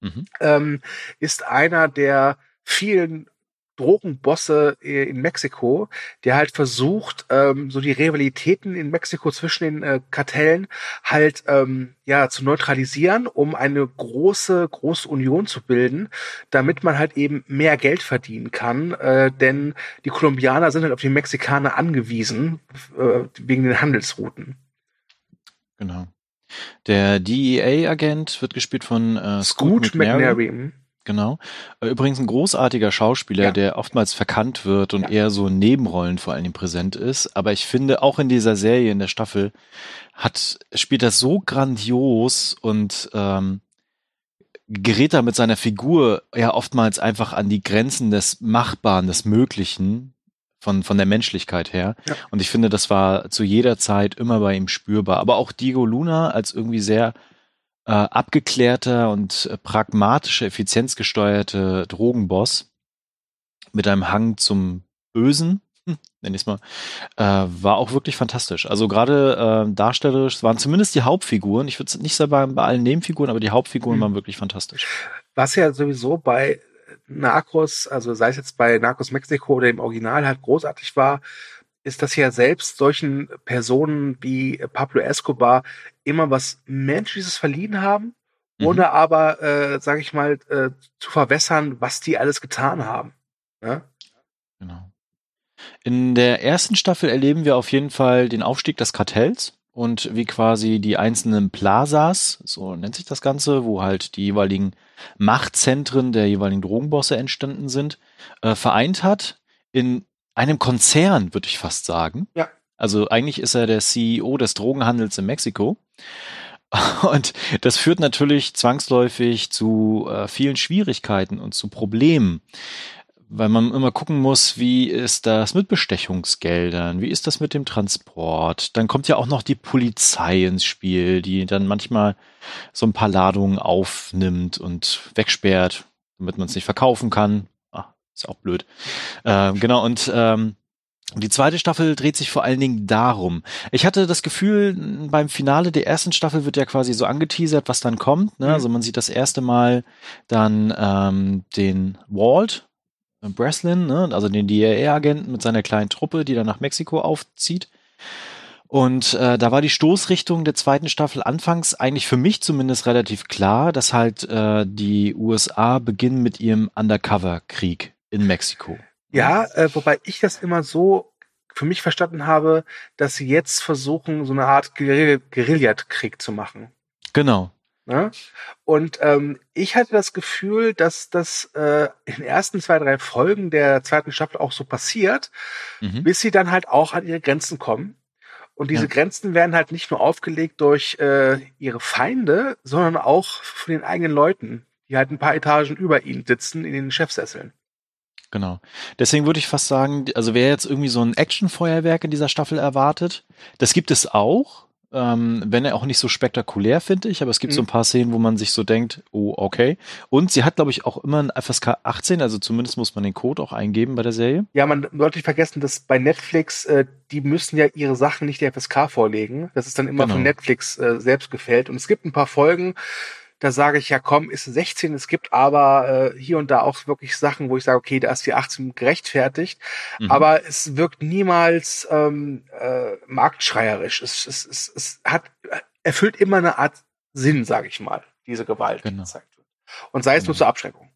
mhm. ähm, ist einer der vielen Drogenbosse äh, in Mexiko, der halt versucht, ähm, so die Rivalitäten in Mexiko zwischen den äh, Kartellen halt ähm, ja zu neutralisieren, um eine große große Union zu bilden, damit man halt eben mehr Geld verdienen kann, äh, denn die Kolumbianer sind halt auf die Mexikaner angewiesen äh, wegen den Handelsrouten.
Genau. Der DEA-Agent wird gespielt von äh, Scoot, Scoot McNary. McNary. Mhm. Genau. Äh, übrigens ein großartiger Schauspieler, ja. der oftmals verkannt wird und ja. eher so in Nebenrollen vor allem präsent ist. Aber ich finde, auch in dieser Serie, in der Staffel, hat, spielt er so grandios und ähm, gerät da mit seiner Figur ja oftmals einfach an die Grenzen des Machbaren, des Möglichen von, von der Menschlichkeit her. Ja. Und ich finde, das war zu jeder Zeit immer bei ihm spürbar. Aber auch Diego Luna als irgendwie sehr äh, abgeklärter und äh, pragmatische, effizienzgesteuerte Drogenboss mit einem Hang zum Bösen, hm, nenn ich es mal, äh, war auch wirklich fantastisch. Also gerade äh, darstellerisch waren zumindest die Hauptfiguren, ich würde nicht sagen bei allen Nebenfiguren, aber die Hauptfiguren mhm. waren wirklich fantastisch.
Was ja sowieso bei Narcos, also sei es jetzt bei Narcos Mexiko oder im Original halt großartig war, ist, dass ja selbst solchen Personen wie Pablo Escobar immer was Menschliches verliehen haben, mhm. ohne aber, äh, sage ich mal, äh, zu verwässern, was die alles getan haben. Ja?
Genau. In der ersten Staffel erleben wir auf jeden Fall den Aufstieg des Kartells und wie quasi die einzelnen Plazas, so nennt sich das Ganze, wo halt die jeweiligen Machtzentren der jeweiligen Drogenbosse entstanden sind, äh, vereint hat in einem Konzern, würde ich fast sagen.
Ja.
Also eigentlich ist er der CEO des Drogenhandels in Mexiko. Und das führt natürlich zwangsläufig zu äh, vielen Schwierigkeiten und zu Problemen, weil man immer gucken muss, wie ist das mit Bestechungsgeldern, wie ist das mit dem Transport. Dann kommt ja auch noch die Polizei ins Spiel, die dann manchmal so ein paar Ladungen aufnimmt und wegsperrt, damit man es nicht verkaufen kann. Ist auch blöd. Ähm, genau, und ähm, die zweite Staffel dreht sich vor allen Dingen darum. Ich hatte das Gefühl, beim Finale der ersten Staffel wird ja quasi so angeteasert, was dann kommt. Ne? Mhm. Also man sieht das erste Mal dann ähm, den Walt, Breslin, ne? also den DEA-Agenten mit seiner kleinen Truppe, die dann nach Mexiko aufzieht. Und äh, da war die Stoßrichtung der zweiten Staffel anfangs eigentlich für mich zumindest relativ klar, dass halt äh, die USA beginnen mit ihrem Undercover-Krieg in Mexiko.
Ja, äh, wobei ich das immer so für mich verstanden habe, dass sie jetzt versuchen, so eine Art Guerilla Guerillakrieg zu machen.
Genau.
Ne? Und ähm, ich hatte das Gefühl, dass das äh, in den ersten zwei, drei Folgen der zweiten Staffel auch so passiert, mhm. bis sie dann halt auch an ihre Grenzen kommen. Und diese
Ja.
Grenzen werden halt nicht nur aufgelegt durch äh, ihre Feinde, sondern auch von den eigenen Leuten, die halt ein paar Etagen über ihnen sitzen in den Chefsesseln.
Genau. Deswegen würde ich fast sagen, also wer jetzt irgendwie so ein Actionfeuerwerk in dieser Staffel erwartet, das gibt es auch, ähm, wenn er auch nicht so spektakulär, finde ich, aber es gibt so ein
Mhm.
paar Szenen, wo man sich so denkt, oh, okay. Und sie hat, glaube ich, auch immer ein FSK 18, also zumindest muss man den Code auch eingeben bei der Serie.
Ja, man sollte nicht vergessen, dass bei Netflix, äh, die müssen ja ihre Sachen nicht der FSK vorlegen. Das ist dann immer
Genau.
von Netflix äh, selbst gefällt. Und es gibt ein paar Folgen, da sage ich ja, komm, ist 16. Es gibt aber äh, hier und da auch wirklich Sachen, wo ich sage, okay, da ist die 18 gerechtfertigt.
Mhm.
Aber es wirkt niemals ähm, äh, marktschreierisch. Es, es, es, es hat erfüllt immer eine Art Sinn, sage ich mal, diese Gewalt, die
Genau.
gezeigt wird. Und sei es nur
Genau.
zur Abschreckung.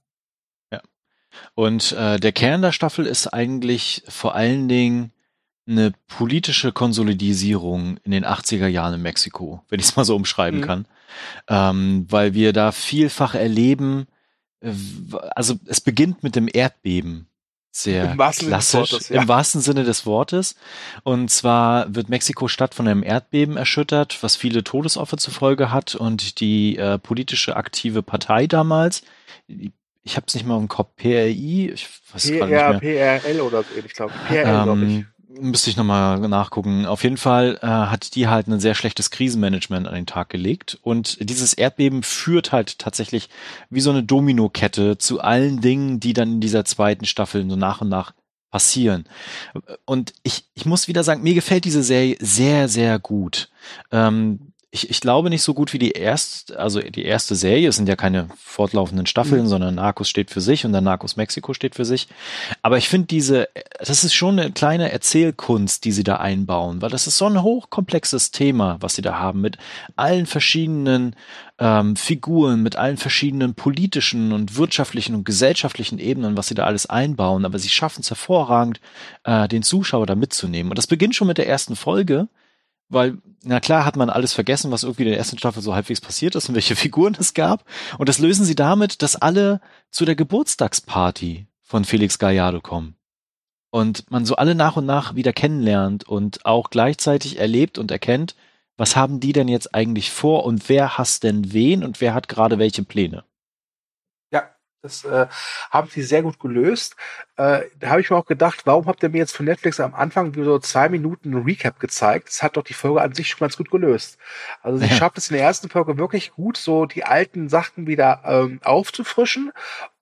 Und äh, der Kern der Staffel ist eigentlich vor allen Dingen eine politische Konsolidierung in den 80er Jahren in Mexiko, wenn ich es mal so umschreiben
Mhm.
kann. Ähm, weil wir da vielfach erleben, äh, also es beginnt mit dem Erdbeben. Sehr
Im wahrsten Sinne des
klassisch,
Wortes, ja.
im wahrsten Sinne des Wortes. Und zwar wird Mexiko-Stadt von einem Erdbeben erschüttert, was viele Todesopfer zur Folge hat. Und die äh, politische aktive Partei damals, ich habe es nicht mal im Kopf, PRI, ich weiß
PRL oder so ähnlich, glaube ich. PRL, glaube ich.
Müsste ich nochmal nachgucken. Auf jeden Fall äh, hat die halt ein sehr schlechtes Krisenmanagement an den Tag gelegt. Und dieses Erdbeben führt halt tatsächlich wie so eine Dominokette zu allen Dingen, die dann in dieser zweiten Staffel so nach und nach passieren. Und ich, ich muss wieder sagen, mir gefällt diese Serie sehr, sehr gut. Ähm, ich, ich glaube nicht so gut wie die erste, also die erste Serie. Es sind ja keine fortlaufenden Staffeln,
Mhm.
sondern Narcos steht für sich und dann Narcos Mexiko steht für sich. Aber ich finde diese, das ist schon eine kleine Erzählkunst, die sie da einbauen, weil das ist so ein hochkomplexes Thema, was sie da haben, mit allen verschiedenen ähm, Figuren, mit allen verschiedenen politischen und wirtschaftlichen und gesellschaftlichen Ebenen, was sie da alles einbauen. Aber sie schaffen es hervorragend, äh, den Zuschauer da mitzunehmen. Und das beginnt schon mit der ersten Folge, weil, na klar, hat man alles vergessen, was irgendwie in der ersten Staffel so halbwegs passiert ist und welche Figuren es gab. Und das lösen sie damit, dass alle zu der Geburtstagsparty von Felix Gallardo kommen. Und man so alle nach und nach wieder kennenlernt und auch gleichzeitig erlebt und erkennt, was haben die denn jetzt eigentlich vor und wer hasst denn wen und wer hat gerade welche Pläne.
Das äh, haben sie sehr gut gelöst. Äh, da habe ich mir auch gedacht, warum habt ihr mir jetzt von Netflix am Anfang so zwei Minuten Recap gezeigt? Das hat doch die Folge an sich schon ganz gut gelöst. Also sie
Ja.
schafft es in der ersten Folge wirklich gut, so die alten Sachen wieder ähm, aufzufrischen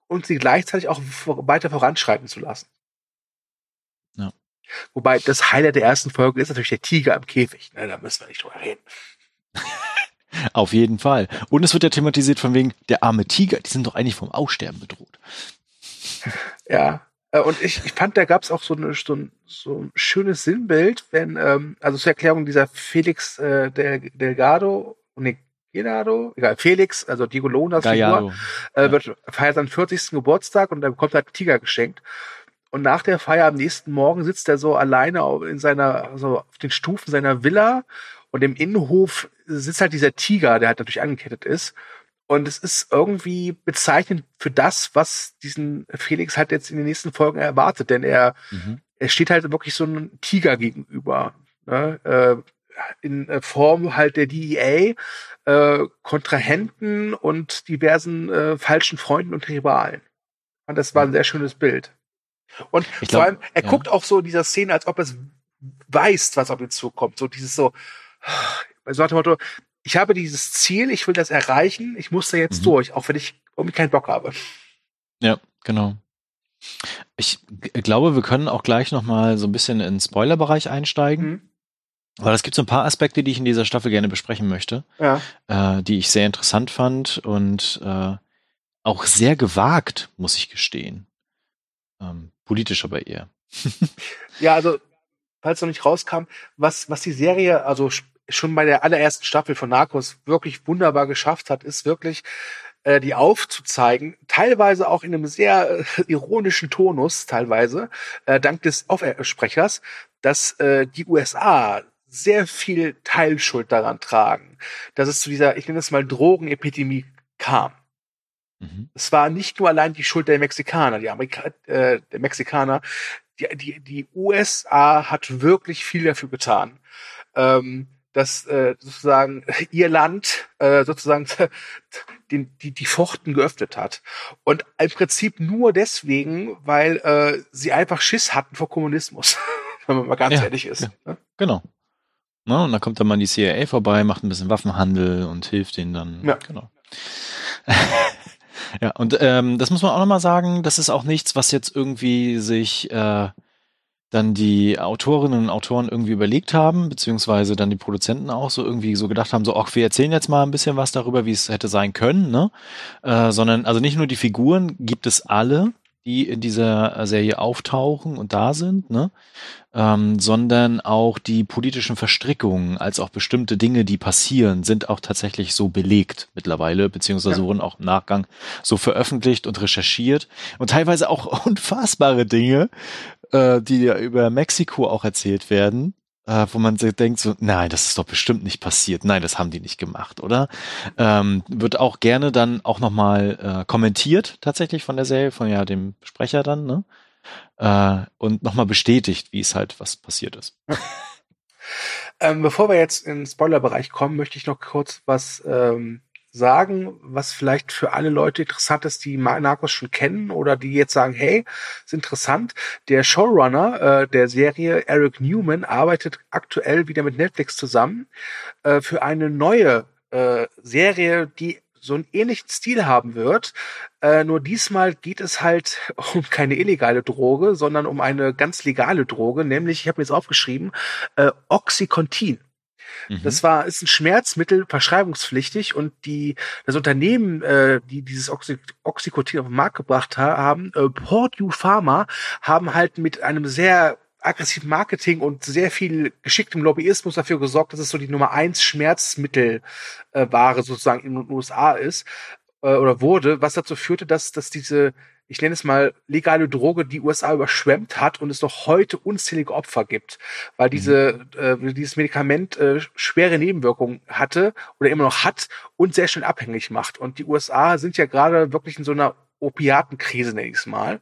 und sie gleichzeitig auch weiter voranschreiten zu lassen.
Ja.
Wobei das Highlight der ersten Folge ist natürlich der Tiger im Käfig. Ne, da müssen wir nicht drüber reden.
Auf jeden Fall. Und es wird ja thematisiert von wegen, der arme Tiger, die sind doch eigentlich vom Aussterben bedroht.
Ja. Äh, Und ich, ich fand, da gab es auch so, eine, so, ein, so ein schönes Sinnbild, wenn, ähm, also zur Erklärung dieser Felix äh, Del Delgado, nee, Gelado, egal, Felix, also Diego Lonas Figur, äh, wird feiert seinen 40. Geburtstag und dann bekommt er einen Tiger geschenkt. Und nach der Feier am nächsten Morgen sitzt er so alleine in seiner, so auf den Stufen seiner Villa und im Innenhof sitzt halt dieser Tiger, der halt natürlich angekettet ist. Und es ist irgendwie bezeichnend für das, was diesen Felix halt jetzt in den nächsten Folgen erwartet, denn er,
Mhm.
er steht halt wirklich so einem Tiger gegenüber. Ne? Äh, in Form halt der DEA, äh, Kontrahenten und diversen äh, falschen Freunden und Rivalen. Und das war ein sehr schönes Bild. Und
Ich
vor
glaub,
allem, er
ja.
guckt auch so in dieser Szene, als ob er es weiß, was auf ihn zukommt. So dieses so, so nach dem Motto, ich habe dieses Ziel, ich will das erreichen, ich muss da jetzt
Mhm.
durch, auch wenn ich irgendwie keinen Bock habe.
Ja, genau. Ich g- glaube, wir können auch gleich noch mal so ein bisschen in den Spoilerbereich einsteigen,
Mhm.
weil es gibt so ein paar Aspekte, die ich in dieser Staffel gerne besprechen möchte,
Ja.
äh, die ich sehr interessant fand und äh, auch sehr gewagt, muss ich gestehen. Ähm, politisch aber eher.
Ja, also, falls noch nicht rauskam, was, was die Serie, also sch- schon bei der allerersten Staffel von Narcos wirklich wunderbar geschafft hat, ist wirklich, äh, die aufzuzeigen, teilweise auch in einem sehr äh, ironischen Tonus, teilweise, äh, dank des Aufsprechers, dass äh, die USA sehr viel Teilschuld daran tragen, dass es zu dieser, ich nenne es mal Drogenepidemie kam.
Mhm.
Es war nicht nur allein die Schuld der Mexikaner, die Amerika äh, der Mexikaner. Die, die, die USA hat wirklich viel dafür getan. ähm, dass äh, sozusagen ihr Land äh, sozusagen die, die, die Pforten geöffnet hat. Und im Prinzip nur deswegen, weil äh, sie einfach Schiss hatten vor Kommunismus, wenn man mal ganz ja, ehrlich ist. Ja,
ne? Genau. Na, und dann kommt dann mal die CIA vorbei, macht ein bisschen Waffenhandel und hilft denen dann. Ja. Genau. Ja, und ähm, das muss man auch nochmal sagen, das ist auch nichts, was jetzt irgendwie sich äh, dann die Autorinnen und Autoren irgendwie überlegt haben, beziehungsweise dann die Produzenten auch so irgendwie so gedacht haben, so, ach, wir erzählen jetzt mal ein bisschen was darüber, wie es hätte sein können, ne? Äh, sondern, also nicht nur die Figuren gibt es alle, die in dieser Serie auftauchen und da sind, ne? Ähm, sondern auch die politischen Verstrickungen, als auch bestimmte Dinge, die passieren, sind auch tatsächlich so belegt mittlerweile, beziehungsweise ja. wurden auch im Nachgang so veröffentlicht und recherchiert und teilweise auch unfassbare Dinge, äh, die ja über Mexiko auch erzählt werden, äh, wo man sich denkt so, nein, das ist doch bestimmt nicht passiert. Nein, das haben die nicht gemacht, oder? Ähm, wird auch gerne dann auch nochmal äh, kommentiert, tatsächlich von der Serie, von ja dem Sprecher dann, ne? Äh, und nochmal bestätigt, wie es halt was passiert ist.
ähm, bevor wir jetzt in den Spoilerbereich kommen, möchte ich noch kurz was ähm, sagen, was vielleicht für alle Leute interessant ist, die Narcos schon kennen oder die jetzt sagen, hey, ist interessant. Der Showrunner äh, der Serie, Eric Newman, arbeitet aktuell wieder mit Netflix zusammen äh, für eine neue äh, Serie, die so einen ähnlichen Stil haben wird. Äh, nur diesmal geht es halt um keine illegale Droge, sondern um eine ganz legale Droge, nämlich, ich habe mir jetzt aufgeschrieben, äh, Oxycontin. Mhm. Das war ist ein Schmerzmittel, verschreibungspflichtig und die das Unternehmen, äh, die dieses Oxy Oxycontin auf den Markt gebracht ha haben, äh, Purdue Pharma, haben halt mit einem sehr aggressiven Marketing und sehr viel geschicktem Lobbyismus dafür gesorgt, dass es so die Nummer eins Schmerzmittelware äh, sozusagen in den USA ist äh, oder wurde, was dazu führte, dass, dass diese ich nenne es mal, legale Droge die USA überschwemmt hat und es noch heute unzählige Opfer gibt, weil diese, mhm. äh, dieses Medikament äh, schwere Nebenwirkungen hatte oder immer noch hat und sehr schnell abhängig macht. Und die USA sind ja gerade wirklich in so einer Opiatenkrise, nenne ich es mal.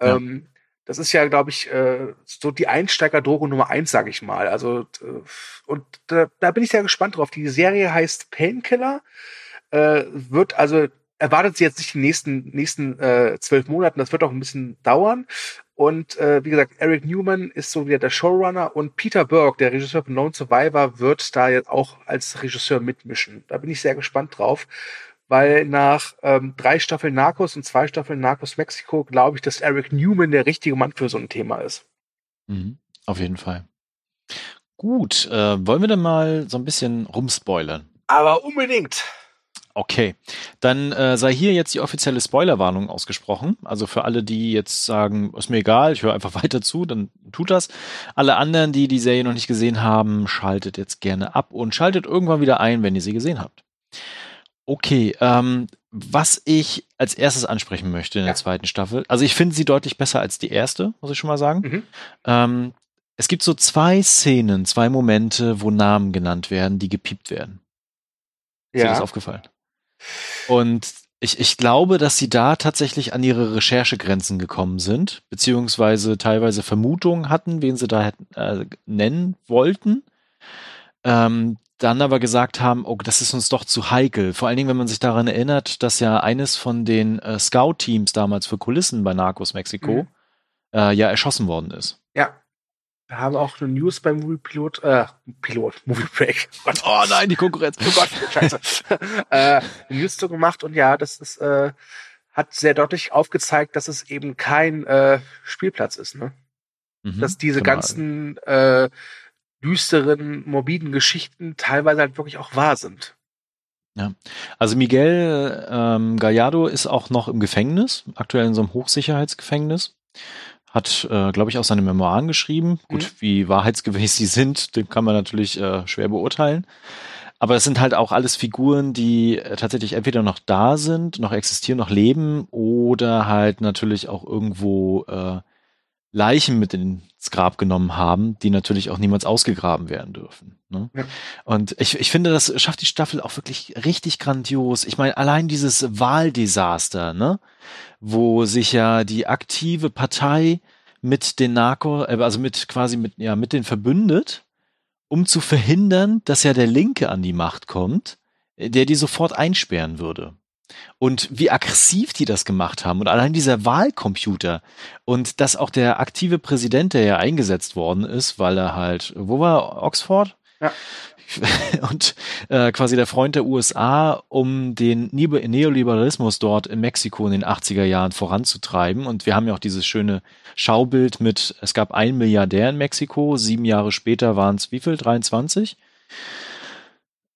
Ja. Ähm, das ist ja, glaube ich, äh, so die Einsteigerdroge Nummer eins, sage ich mal. Also äh, und da, da bin ich sehr gespannt drauf. Die Serie heißt Painkiller, äh, wird also erwartet sie jetzt nicht die nächsten nächsten äh, zwölf Monaten. Das wird auch ein bisschen dauern. Und äh, wie gesagt, Eric Newman ist so wieder der Showrunner und Peter Burke, der Regisseur von Lone Survivor, wird da jetzt auch als Regisseur mitmischen. Da bin ich sehr gespannt drauf, weil nach ähm, drei Staffeln Narcos und zwei Staffeln Narcos Mexiko glaube ich, dass Eric Newman der richtige Mann für so ein Thema ist.
Mhm, auf jeden Fall. Gut, äh, wollen wir dann mal so ein bisschen rumspoilern?
Aber unbedingt.
Okay, dann äh, sei hier jetzt die offizielle Spoilerwarnung ausgesprochen. Also für alle, die jetzt sagen, ist mir egal, ich höre einfach weiter zu, dann tut das. Alle anderen, die die Serie noch nicht gesehen haben, schaltet jetzt gerne ab und schaltet irgendwann wieder ein, wenn ihr sie gesehen habt. Okay, ähm, was ich als erstes ansprechen möchte in der zweiten Staffel, also ich finde sie deutlich besser als die erste, muss ich schon mal sagen. Mhm. Ähm, es gibt so zwei Szenen, zwei Momente, wo Namen genannt werden, die gepiept werden. Ist ja. dir das aufgefallen? Und ich, ich glaube, dass sie da tatsächlich an ihre Recherchegrenzen gekommen sind, beziehungsweise teilweise Vermutungen hatten, wen sie da hätten, äh, nennen wollten. Ähm, dann aber gesagt haben, oh, das ist uns doch zu heikel. Vor allen Dingen, wenn man sich daran erinnert, dass ja eines von den äh, Scout-Teams damals für Kulissen bei Narcos Mexiko mhm. äh, ja erschossen worden ist.
Ja. Wir haben auch eine News beim Movie Pilot, äh, Pilot, Movie Break.
Oh, oh nein, die Konkurrenz. Oh Gott, scheiße.
äh, News zu gemacht und ja, das ist, äh, hat sehr deutlich aufgezeigt, dass es eben kein äh, Spielplatz ist, ne? Mhm, dass diese genau. ganzen äh, düsteren, morbiden Geschichten teilweise halt wirklich auch wahr sind.
Ja, also Miguel ähm, Gallardo ist auch noch im Gefängnis, aktuell in so einem Hochsicherheitsgefängnis hat, äh, glaube ich, auch seine Memoiren geschrieben. Gut, mhm. wie wahrheitsgemäß sie sind, den kann man natürlich äh, schwer beurteilen. Aber es sind halt auch alles Figuren, die äh, tatsächlich entweder noch da sind, noch existieren, noch leben oder halt natürlich auch irgendwo äh, Leichen mit ins Grab genommen haben, die natürlich auch niemals ausgegraben werden dürfen. Ne? Ja. Und ich, ich finde, das schafft die Staffel auch wirklich richtig grandios. Ich meine, allein dieses Wahldesaster, ne? wo sich ja die aktive Partei mit den Narco, äh, also mit quasi mit, ja, mit den verbündet um zu verhindern, dass ja der Linke an die Macht kommt, der die sofort einsperren würde. Und wie aggressiv die das gemacht haben und allein dieser Wahlcomputer und dass auch der aktive Präsident, der ja eingesetzt worden ist, weil er halt, wo war Oxford? Ja. und äh, quasi der Freund der USA, um den Neoliberalismus dort in Mexiko in den 80er Jahren voranzutreiben. Und wir haben ja auch dieses schöne Schaubild mit, es gab ein Milliardär in Mexiko, sieben Jahre später waren es wie viel? 23?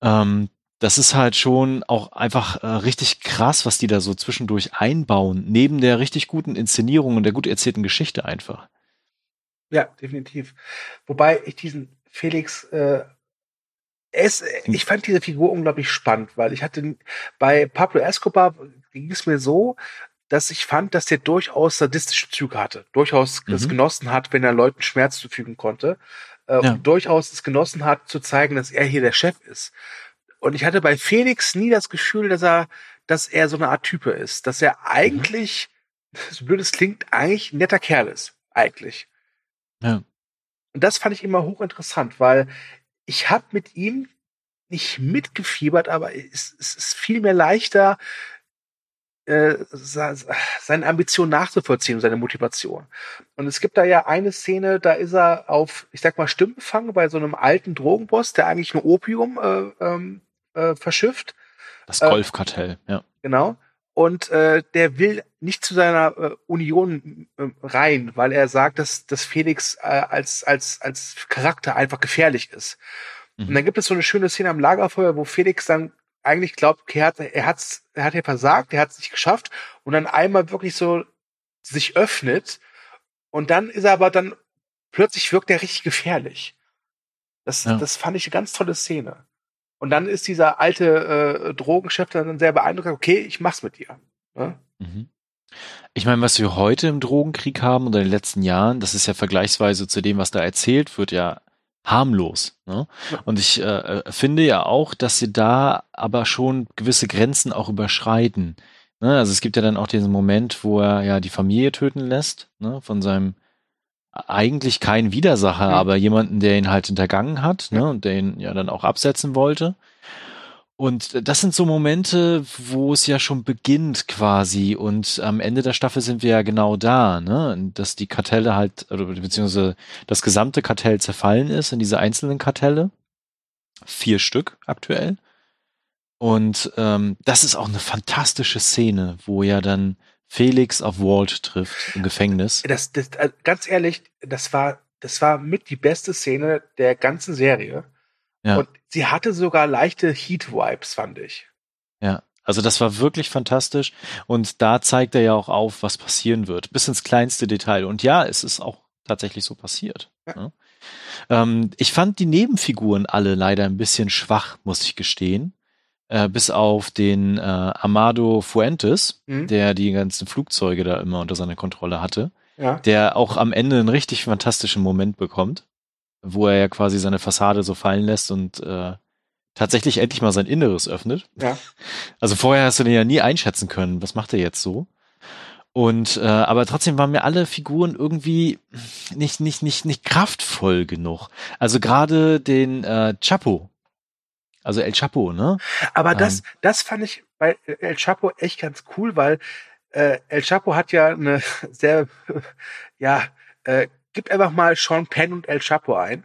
Ähm, das ist halt schon auch einfach äh, richtig krass, was die da so zwischendurch einbauen, neben der richtig guten Inszenierung und der gut erzählten Geschichte einfach.
Ja, definitiv. Wobei ich diesen Felix äh, es, hm. ich fand diese Figur unglaublich spannend, weil ich hatte bei Pablo Escobar ging es mir so, dass ich fand, dass der durchaus sadistische Züge hatte, durchaus mhm. es genossen hat, wenn er Leuten Schmerz zufügen konnte, äh, ja. und durchaus es genossen hat, zu zeigen, dass er hier der Chef ist. Und ich hatte bei Felix nie das Gefühl, dass er, dass er so eine Art Type ist, dass er eigentlich, mhm. so blöd es klingt, eigentlich ein netter Kerl ist, eigentlich. Ja. Und das fand ich immer hochinteressant, weil ich habe mit ihm nicht mitgefiebert, aber es, es ist viel mehr leichter, äh, seine Ambition nachzuvollziehen, seine Motivation. Und es gibt da ja eine Szene, da ist er auf, ich sag mal, Stimmenfang bei so einem alten Drogenboss, der eigentlich nur Opium äh, ähm, äh, verschifft.
Das Golfkartell, äh, ja.
Genau. Und äh, der will nicht zu seiner äh, Union äh, rein, weil er sagt, dass, dass Felix äh, als, als, als Charakter einfach gefährlich ist. Mhm. Und dann gibt es so eine schöne Szene am Lagerfeuer, wo Felix dann eigentlich glaubt, okay, er hat, er hat's, er hat ja versagt, er hat es nicht geschafft und dann einmal wirklich so sich öffnet und dann ist er aber dann plötzlich wirkt er richtig gefährlich. Das, ja. das fand ich eine ganz tolle Szene. Und dann ist dieser alte äh, Drogenchef dann sehr beeindruckt, okay, ich mach's mit dir. Ne? Mhm.
Ich meine, was wir heute im Drogenkrieg haben oder in den letzten Jahren, das ist ja vergleichsweise zu dem, was da erzählt wird, ja harmlos. Ne? Und ich äh, finde ja auch, dass sie da aber schon gewisse Grenzen auch überschreiten. Ne? Also es gibt ja dann auch diesen Moment, wo er ja die Familie töten lässt, ne? von seinem eigentlich kein Widersacher, ja. aber jemanden, der ihn halt hintergangen hat, ne? und der ihn ja dann auch absetzen wollte. Und das sind so Momente, wo es ja schon beginnt quasi. Und am Ende der Staffel sind wir ja genau da, ne? Dass die Kartelle halt, oder beziehungsweise das gesamte Kartell zerfallen ist in diese einzelnen Kartelle. Vier Stück aktuell. Und ähm, das ist auch eine fantastische Szene, wo ja dann Felix auf Walt trifft im Gefängnis.
Das, das, äh, ganz ehrlich, das war, das war mit die beste Szene der ganzen Serie. Ja. Und sie hatte sogar leichte Heat-Vibes, fand ich.
Ja, also das war wirklich fantastisch. Und da zeigt er ja auch auf, was passieren wird, bis ins kleinste Detail. Und ja, es ist auch tatsächlich so passiert. Ja. Ne? Ähm, ich fand die Nebenfiguren alle leider ein bisschen schwach, muss ich gestehen. Äh, bis auf den äh, Amado Fuentes, mhm. der die ganzen Flugzeuge da immer unter seiner Kontrolle hatte. Ja. Der auch am Ende einen richtig fantastischen Moment bekommt wo er ja quasi seine Fassade so fallen lässt und äh, tatsächlich endlich mal sein Inneres öffnet. Ja. Also vorher hast du den ja nie einschätzen können, was macht er jetzt so. Und äh, aber trotzdem waren mir alle Figuren irgendwie nicht nicht nicht nicht kraftvoll genug. Also gerade den äh, Chapo, also El Chapo, ne?
Aber das ähm, das fand ich bei El Chapo echt ganz cool, weil äh, El Chapo hat ja eine sehr ja äh, gib einfach mal Sean Penn und El Chapo ein.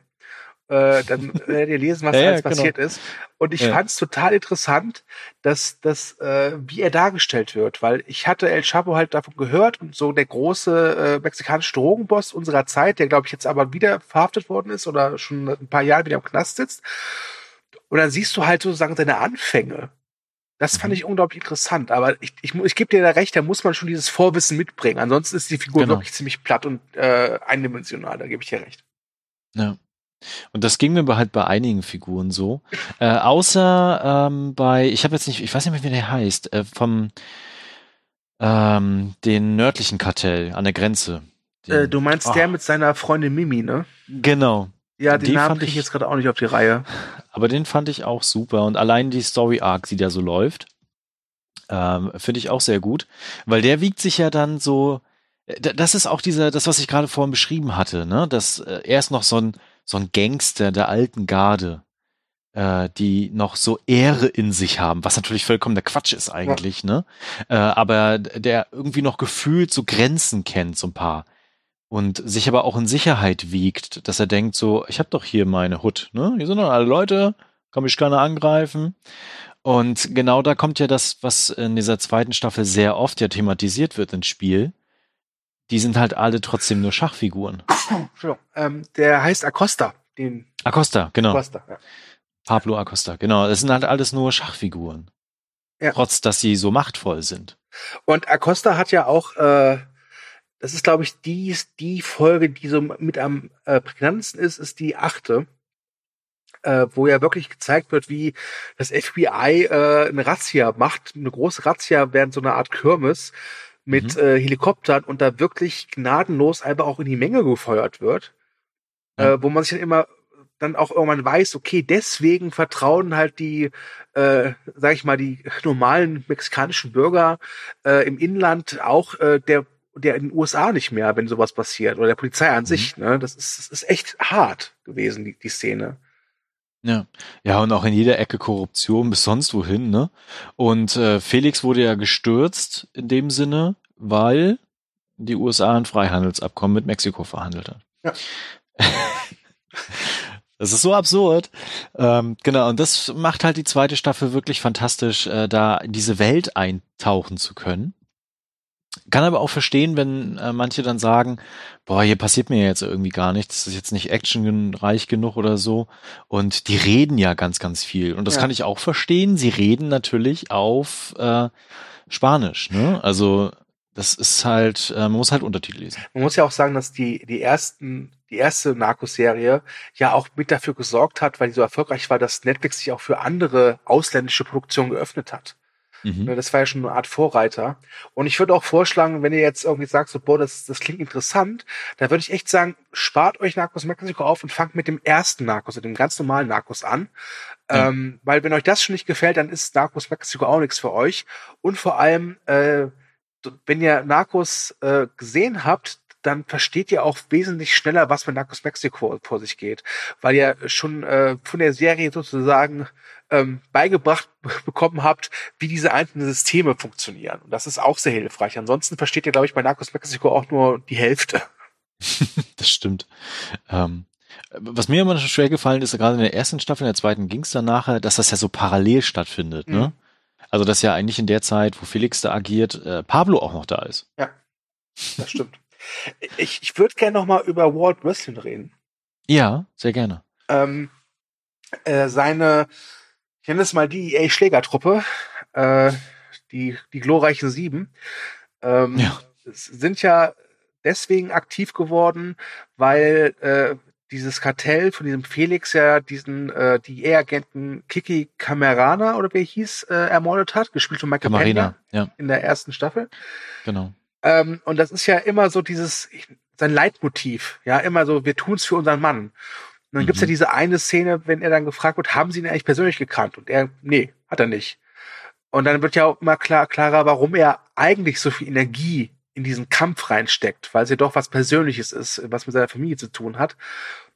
Äh, dann werdet ihr lesen, was ja, alles ja, genau. passiert ist. Und ich ja. fand es total interessant, dass dass äh, wie er dargestellt wird, weil ich hatte El Chapo halt davon gehört und so der große äh, mexikanische Drogenboss unserer Zeit, der glaube ich jetzt aber wieder verhaftet worden ist oder schon ein paar Jahre wieder im Knast sitzt. Und dann siehst du halt sozusagen seine Anfänge. Das fand mhm. ich unglaublich interessant, aber ich, ich, ich gebe dir da recht, da muss man schon dieses Vorwissen mitbringen. Ansonsten ist die Figur genau. wirklich ziemlich platt und äh, eindimensional, da gebe ich dir recht.
Ja. Und das ging mir halt bei einigen Figuren so. Äh, außer ähm, bei, ich habe jetzt nicht, ich weiß nicht mehr, wie der heißt, äh, vom ähm, den nördlichen Kartell an der Grenze.
Den, äh, du meinst oh. der mit seiner Freundin Mimi, ne?
Genau.
Ja, den, den Namen kriege ich jetzt gerade auch nicht auf die Reihe.
Aber den fand ich auch super. Und allein die Story Arc, die da so läuft, ähm, finde ich auch sehr gut. Weil der wiegt sich ja dann so, äh, das ist auch dieser, das, was ich gerade vorhin beschrieben hatte, ne? Dass äh, er ist noch so ein, so ein Gangster der alten Garde, äh, die noch so Ehre in sich haben, was natürlich vollkommen der Quatsch ist eigentlich, ja. ne? Äh, aber der irgendwie noch gefühlt so Grenzen kennt, so ein paar. Und sich aber auch in Sicherheit wiegt, dass er denkt so, ich habe doch hier meine Hut, ne? Hier sind doch alle Leute, kann mich keiner angreifen. Und genau da kommt ja das, was in dieser zweiten Staffel sehr oft ja thematisiert wird ins Spiel. Die sind halt alle trotzdem nur Schachfiguren.
Ähm, der heißt Acosta. Den
Acosta, genau. Acosta, ja. Pablo Acosta, genau. Das sind halt alles nur Schachfiguren. Ja. Trotz, dass sie so machtvoll sind.
Und Acosta hat ja auch, äh, das ist, glaube ich, die, die Folge, die so mit am äh, prägnantesten ist, ist die achte äh, wo ja wirklich gezeigt wird, wie das FBI äh, eine Razzia macht, eine große Razzia während so einer Art Kirmes mit mhm. äh, Helikoptern und da wirklich gnadenlos einfach auch in die Menge gefeuert wird, ja. äh, wo man sich dann immer dann auch irgendwann weiß, okay, deswegen vertrauen halt die, äh, sag ich mal, die normalen mexikanischen Bürger äh, im Inland auch äh, der der in den USA nicht mehr, wenn sowas passiert oder der Polizei an mhm. sich. Ne, das ist das ist echt hart gewesen die, die Szene.
Ja. Ja, und auch in jeder Ecke Korruption bis sonst wohin, ne? Und äh, Felix wurde ja gestürzt in dem Sinne, weil die USA ein Freihandelsabkommen mit Mexiko verhandelt hat. Ja. Das ist so absurd. Ähm, genau, und das macht halt die zweite Staffel wirklich fantastisch, äh, da in diese Welt eintauchen zu können. Kann aber auch verstehen, wenn äh, manche dann sagen, boah, hier passiert mir jetzt irgendwie gar nichts, das ist jetzt nicht actionreich genug oder so. Und die reden ja ganz, ganz viel. Und das ja. kann ich auch verstehen. Sie reden natürlich auf äh, Spanisch. Ne? Also das ist halt, äh, man muss halt Untertitel lesen.
Man muss ja auch sagen, dass die, die ersten, die erste Narcos-Serie ja auch mit dafür gesorgt hat, weil die so erfolgreich war, dass Netflix sich auch für andere ausländische Produktionen geöffnet hat. Mhm. Ne, das war ja schon eine Art Vorreiter. Und ich würde auch vorschlagen, wenn ihr jetzt irgendwie sagt, so, boah, das, das klingt interessant, da würde ich echt sagen, spart euch Narcos Mexiko auf und fangt mit dem ersten Narcos, also dem ganz normalen Narcos an. Ja. Ähm, weil wenn euch das schon nicht gefällt, dann ist Narcos Mexiko auch nichts für euch. Und vor allem, äh, wenn ihr Narcos äh, gesehen habt, dann versteht ihr auch wesentlich schneller, was mit Narcos Mexico vor sich geht, weil ihr schon äh, von der Serie sozusagen ähm, beigebracht bekommen habt, wie diese einzelnen Systeme funktionieren. Und das ist auch sehr hilfreich. Ansonsten versteht ihr, glaube ich, bei Narcos Mexico auch nur die Hälfte.
das stimmt. Ähm, was mir immer schwer gefallen ist, gerade in der ersten Staffel, in der zweiten ging es dann nachher, dass das ja so parallel stattfindet. Ne? Mhm. Ne? Also dass ja eigentlich in der Zeit, wo Felix da agiert, äh, Pablo auch noch da ist.
Ja, das stimmt. ich ich würde gerne noch mal über Walt Wrestling reden.
Ja, sehr gerne.
Ähm, äh, seine nenne es mal die EA-Schlägertruppe, äh, die, die glorreichen Sieben, ähm, ja. sind ja deswegen aktiv geworden, weil äh, dieses Kartell von diesem Felix ja diesen äh, die E-Agenten Kiki Camerana oder wie er hieß äh, ermordet hat, gespielt von Michael Camarena, ja. in der ersten Staffel.
Genau.
Ähm, und das ist ja immer so dieses sein Leitmotiv, ja immer so wir tun's für unseren Mann. Und dann mhm. gibt's ja mhm. diese eine Szene, wenn er dann gefragt wird, haben Sie ihn eigentlich persönlich gekannt? Und er, nee, hat er nicht. Und dann wird ja auch immer klar, klarer, warum er eigentlich so viel Energie in diesen Kampf reinsteckt, weil es ja doch was Persönliches ist, was mit seiner Familie zu tun hat.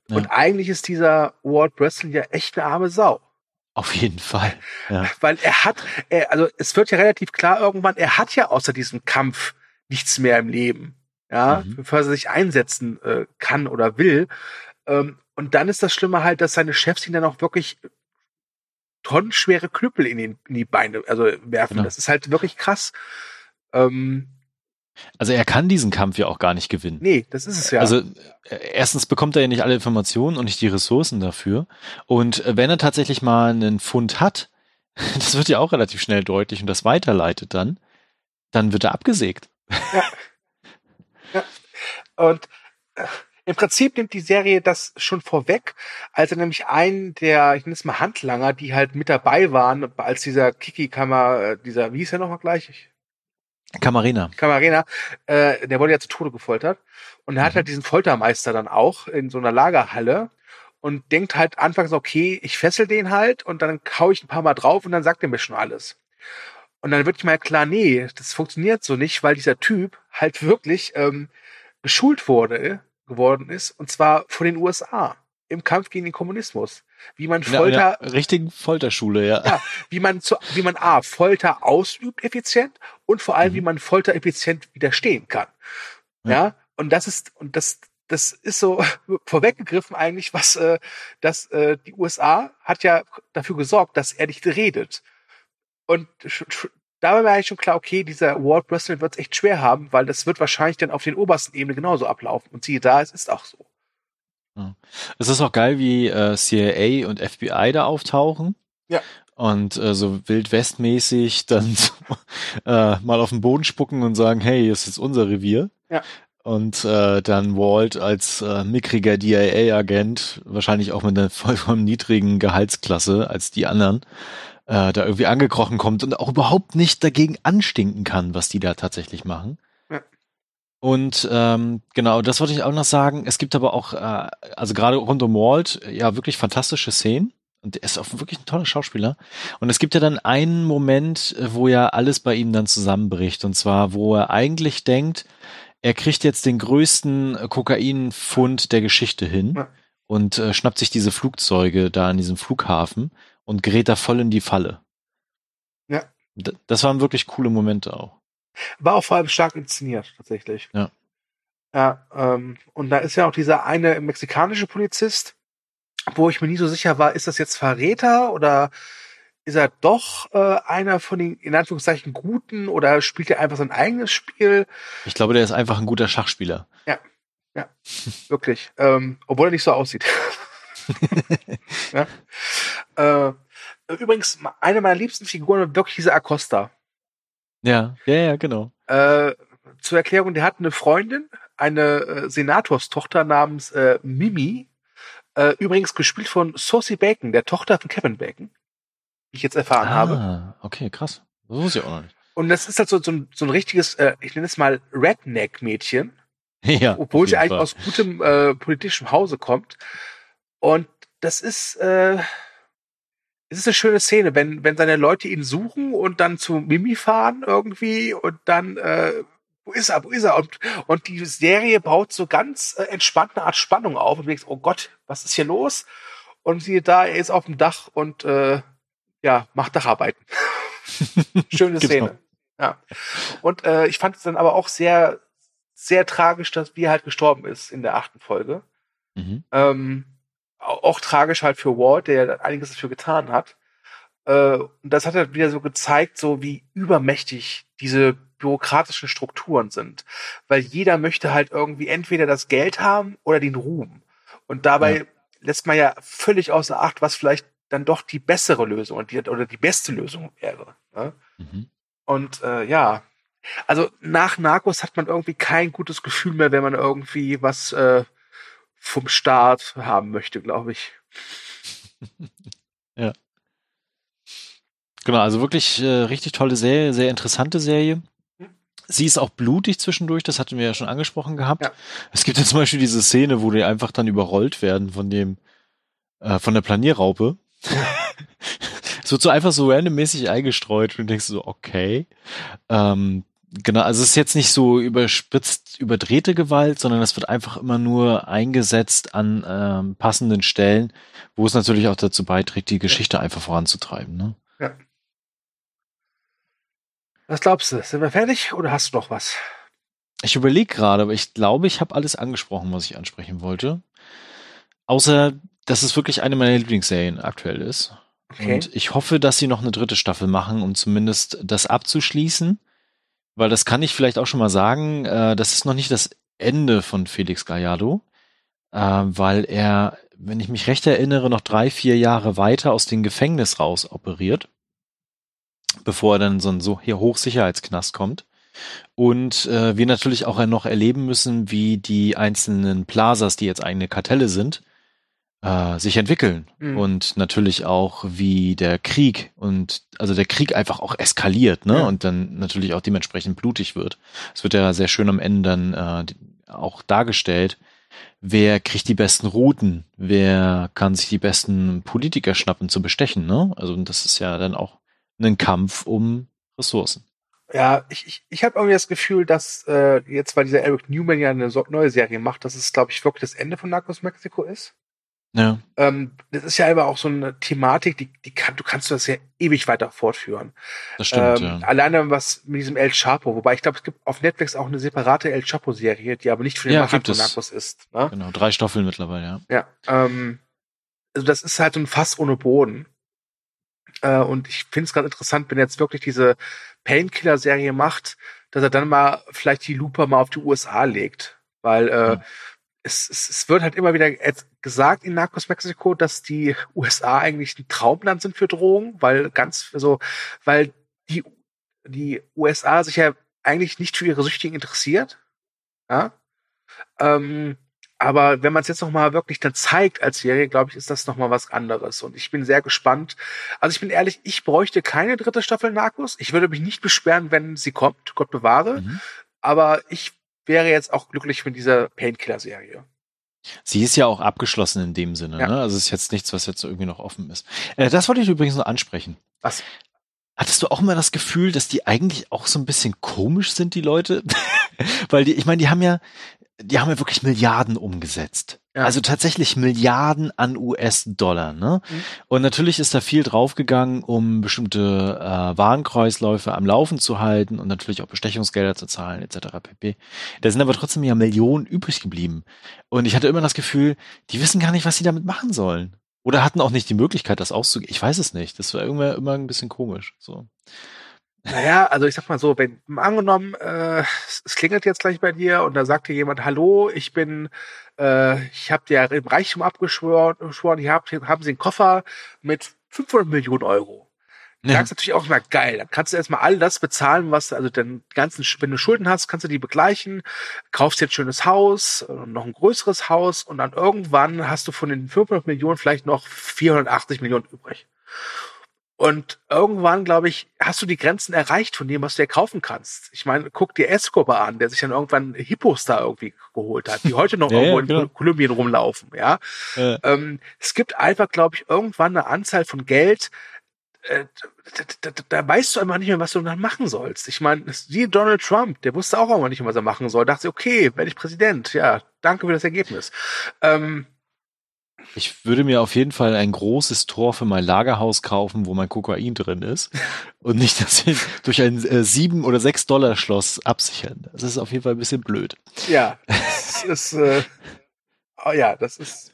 Ja. Und eigentlich ist dieser World Wrestling ja echt eine arme Sau.
Auf jeden Fall. Ja.
Weil er hat, er, also es wird ja relativ klar irgendwann, er hat ja außer diesem Kampf nichts mehr im Leben, ja, mhm. bevor er sich einsetzen äh, kann oder will. Ähm, und dann ist das Schlimme halt, dass seine Chefs ihn dann auch wirklich tonnenschwere Knüppel in, den, in die Beine also werfen. Genau. Das ist halt wirklich krass. Ähm,
also er kann diesen Kampf ja auch gar nicht gewinnen.
Nee, das ist es ja.
Also äh, erstens bekommt er ja nicht alle Informationen und nicht die Ressourcen dafür. Und äh, wenn er tatsächlich mal einen Fund hat, das wird ja auch relativ schnell deutlich und das weiterleitet dann, dann wird er abgesägt. Ja.
ja. Und äh, im Prinzip nimmt die Serie das schon vorweg, als er nämlich einen der, ich nenne es mal Handlanger, die halt mit dabei waren, als dieser Kiki-Kammer, äh, dieser, wie hieß er nochmal gleich?
Kamarina.
Kamarina, äh, der wurde ja zu Tode gefoltert. Und er hat mhm. halt diesen Foltermeister dann auch in so einer Lagerhalle und denkt halt anfangs, okay, ich fessel den halt und dann kau ich ein paar Mal drauf und dann sagt er mir schon alles. Und dann wird ich mal klar, nee, das funktioniert so nicht, weil dieser Typ halt wirklich ähm, geschult wurde geworden ist, und zwar von den USA. im Kampf gegen den Kommunismus. Wie man Folter.
Einer richtigen Folterschule, ja.
Ja, wie man zu, wie man A, Folter ausübt effizient und vor allem,
Mhm.
wie man Folter effizient widerstehen kann.
Ja.
Ja, und das ist, und das, das ist so vorweggegriffen eigentlich, was, äh, dass äh, die USA hat ja dafür gesorgt, dass er nicht redet. Und da war mir eigentlich schon klar, okay, dieser Walt President wird es echt schwer haben, weil das wird wahrscheinlich dann auf den obersten Ebene genauso ablaufen. Und siehe da, es ist auch so.
Es ist auch geil, wie äh, CIA und FBI da auftauchen.
Ja.
Und äh, so wildwestmäßig dann so, äh, mal auf den Boden spucken und sagen, hey, das ist unser Revier.
Ja.
Und äh, dann Walt als äh, mickriger DIA-Agent, wahrscheinlich auch mit einer vollkommen niedrigen Gehaltsklasse als die anderen, äh, da irgendwie angekrochen kommt und auch überhaupt nicht dagegen anstinken kann, was die da tatsächlich machen.
Ja.
Und ähm, genau, das wollte ich auch noch sagen. Es gibt aber auch, äh, also gerade rund um Walt, äh, ja, wirklich fantastische Szenen. Und er ist auch wirklich ein toller Schauspieler. Und es gibt ja dann einen Moment, äh, wo ja alles bei ihm dann zusammenbricht. Und zwar, wo er eigentlich denkt, er kriegt jetzt den größten äh, Kokainfund der Geschichte hin und äh, schnappt sich diese Flugzeuge da an diesem Flughafen und gerät da voll in die Falle.
Ja.
Das waren wirklich coole Momente auch.
War auch vor allem stark inszeniert, tatsächlich.
Ja.
Ja, ähm, und da ist ja auch dieser eine mexikanische Polizist, wo ich mir nie so sicher war, ist das jetzt Verräter oder ist er doch äh, einer von den, in Anführungszeichen, Guten oder spielt er einfach sein eigenes Spiel?
Ich glaube, der ist einfach ein guter Schachspieler.
Wirklich. Ähm, obwohl er nicht so aussieht. ja. äh, übrigens, eine meiner liebsten Figuren war wirklich dieser Acosta.
Ja, ja, ja, genau.
Äh, zur Erklärung, der hat eine Freundin, eine äh, Senatorstochter namens äh, Mimi, äh, übrigens gespielt von Saucy Bacon, der Tochter von Kevin Bacon, wie ich jetzt erfahren habe.
Ah, okay, krass. Das wusste ich auch noch nicht.
Und das ist halt so, so, ein, so ein richtiges, äh, ich nenne es mal Redneck-Mädchen,
ja.
obwohl sie eigentlich
Fall.
aus gutem äh, politischem Hause kommt. Und das ist, äh, es ist eine schöne Szene, wenn, wenn seine Leute ihn suchen und dann zu Mimi fahren irgendwie und dann, äh, wo ist er, wo ist er? Und, und die Serie baut so ganz äh, entspannte Art Spannung auf und du denkst, oh Gott, was ist hier los? Und siehe da, er ist auf dem Dach und äh, ja, macht Dacharbeiten. Schöne. Szene. Ja. Und äh, ich fand es dann aber auch sehr, sehr tragisch, dass wie er halt gestorben ist in der achten Folge.
Mhm.
Ähm, auch tragisch halt für Walt, der ja einiges dafür getan hat. Äh, und das hat halt wieder so gezeigt, so wie übermächtig diese bürokratischen Strukturen sind. Weil jeder möchte halt irgendwie entweder das Geld haben oder den Ruhm. Und dabei
Ja.
lässt man ja völlig außer Acht, was vielleicht dann doch die bessere Lösung und die, oder die beste Lösung wäre. Ne?
Mhm.
Und äh, ja, also nach Narcos hat man irgendwie kein gutes Gefühl mehr, wenn man irgendwie was äh, vom Staat haben möchte, glaube ich.
Genau, also wirklich äh, richtig tolle Serie, sehr interessante Serie. Sie ist auch blutig zwischendurch, das hatten wir ja schon angesprochen gehabt.
Ja.
Es gibt ja zum Beispiel diese Szene, wo die einfach dann überrollt werden von dem, äh, von der Planierraupe. es wird so einfach so randommäßig eingestreut und du denkst so, okay. Ähm, genau, also es ist jetzt nicht so überspitzt, überdrehte Gewalt, sondern es wird einfach immer nur eingesetzt an ähm, passenden Stellen, wo es natürlich auch dazu beiträgt, die Geschichte einfach voranzutreiben. Ne?
Was glaubst du? Sind wir fertig oder hast du noch was?
Ich überlege gerade, aber ich glaube, ich habe alles angesprochen, was ich ansprechen wollte. Außer, dass es wirklich eine meiner Lieblingsserien aktuell ist.
Okay.
Und ich hoffe, dass sie noch eine dritte Staffel machen, um zumindest das abzuschließen. Weil das kann ich vielleicht auch schon mal sagen, äh, das ist noch nicht das Ende von Felix Gallardo, äh, weil er, wenn ich mich recht erinnere, noch drei, vier Jahre weiter aus dem Gefängnis raus operiert, bevor er dann so ein so hier Hochsicherheitsknast kommt. Und äh, wir natürlich auch noch erleben müssen, wie die einzelnen Plazas, die jetzt eigene Kartelle sind, äh, sich entwickeln.
Mhm.
Und natürlich auch, wie der Krieg und also der Krieg einfach auch eskaliert, ne?
Ja.
Und dann natürlich auch dementsprechend blutig wird. Es wird ja sehr schön am Ende dann äh, auch dargestellt, wer kriegt die besten Routen, wer kann sich die besten Politiker schnappen zu bestechen, ne? Also das ist ja dann auch ein Kampf um Ressourcen.
Ja, ich, ich, ich habe irgendwie das Gefühl, dass äh, jetzt, weil dieser Eric Newman ja eine so neue Serie macht, dass es, glaube ich, wirklich das Ende von Narcos Mexico ist.
Ja.
Ähm, das ist ja aber auch so eine Thematik, die, die kann, du kannst das ja ewig weiter fortführen.
Das stimmt,
ähm,
ja.
Alleine was mit diesem El Chapo, wobei ich glaube, es gibt auf Netflix auch eine separate El Chapo-Serie, die aber nicht für den
Ja, gibt
von. Narcos ist. Ne?
Genau, drei Staffeln mittlerweile, ja.
Ja, ähm, also das ist halt so ein Fass ohne Boden. Äh, und ich finde es gerade interessant, wenn er jetzt wirklich diese Painkiller-Serie macht, dass er dann mal vielleicht die Lupe mal auf die USA legt. Weil äh,
Mhm.
Es, es, es wird halt immer wieder gesagt in Narcos Mexico, dass die USA eigentlich ein Traumland sind für Drogen, weil ganz, also, weil die, die USA sich ja eigentlich nicht für ihre Süchtigen interessiert. Ja. Ähm, aber wenn man es jetzt noch mal wirklich dann zeigt als Serie, glaube ich, ist das noch mal was anderes. Und ich bin sehr gespannt. Also ich bin ehrlich, ich bräuchte keine dritte Staffel Narcos. Ich würde mich nicht beschweren, wenn sie kommt. Gott bewahre.
Mhm.
Aber ich wäre jetzt auch glücklich mit dieser Painkiller-Serie.
Sie ist ja auch abgeschlossen in dem Sinne,
Ja.
ne? Also es ist jetzt nichts, was jetzt irgendwie noch offen ist. Äh, das wollte ich übrigens noch ansprechen.
Was?
Hattest du auch mal das Gefühl, dass die eigentlich auch so ein bisschen komisch sind, die Leute? Weil die, ich meine, die haben ja, die haben ja wirklich Milliarden umgesetzt.
Ja.
Also tatsächlich Milliarden an US-Dollar, ne?
Mhm.
Und natürlich ist da viel draufgegangen, um bestimmte äh, Warenkreisläufe am Laufen zu halten und natürlich auch Bestechungsgelder zu zahlen, etc. pp. Da sind aber trotzdem ja Millionen übrig geblieben. Und ich hatte immer das Gefühl, die wissen gar nicht, was sie damit machen sollen. Oder hatten auch nicht die Möglichkeit, das auszugeben. Ich weiß es nicht. Das war irgendwie immer ein bisschen komisch. So.
Naja, also ich sag mal so, wenn angenommen, äh, es, klingelt jetzt gleich bei dir und da sagt dir jemand, hallo, ich bin, äh, ich habe dir im Reichtum abgeschworen, geschworen, hier hier haben Sie einen Koffer mit 500 Millionen Euro.
Ja.
sagst du natürlich auch immer geil. Dann kannst du erstmal all das bezahlen, was, also den ganzen, wenn du Schulden hast, kannst du die begleichen, kaufst dir ein schönes Haus, äh, noch ein größeres Haus und dann irgendwann hast du von den 500 Millionen vielleicht noch 480 Millionen übrig. Und irgendwann, glaube ich, hast du die Grenzen erreicht von dem, was du dir kaufen kannst. Ich meine, guck dir Escobar an, der sich dann irgendwann Hippos da irgendwie geholt hat, die heute noch
Ja,
irgendwo
ja,
in
genau.
Kol- Kolumbien rumlaufen, ja.
Äh,
Ähm, es gibt einfach, glaube ich, irgendwann eine Anzahl von Geld, äh, da, da, da weißt du einfach nicht mehr, was du dann machen sollst. Ich meine, wie Donald Trump, der wusste auch immer nicht mehr, was er machen soll. Dachte, okay, werde ich Präsident. Ja, danke für das Ergebnis. Ähm,
Ich würde mir auf jeden Fall ein großes Tor für mein Lagerhaus kaufen, wo mein Kokain drin ist und nicht das durch ein äh, sieben oder sechs Dollar Schloss absichern. Das ist auf jeden Fall ein bisschen blöd.
ja, das ist, äh, oh ja, das ist.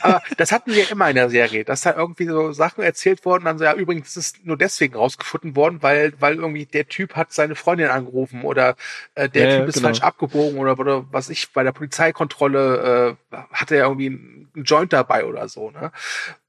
Aber das hatten wir ja immer in der Serie, dass da irgendwie so Sachen erzählt wurden, dann so, ja, übrigens ist es nur deswegen rausgefunden worden, weil, weil irgendwie der Typ hat seine Freundin angerufen oder äh, der
Ja, ja,
Typ ist
genau.
falsch abgebogen oder, oder was ich, bei der Polizeikontrolle äh, hatte er irgendwie einen Joint dabei oder so, ne?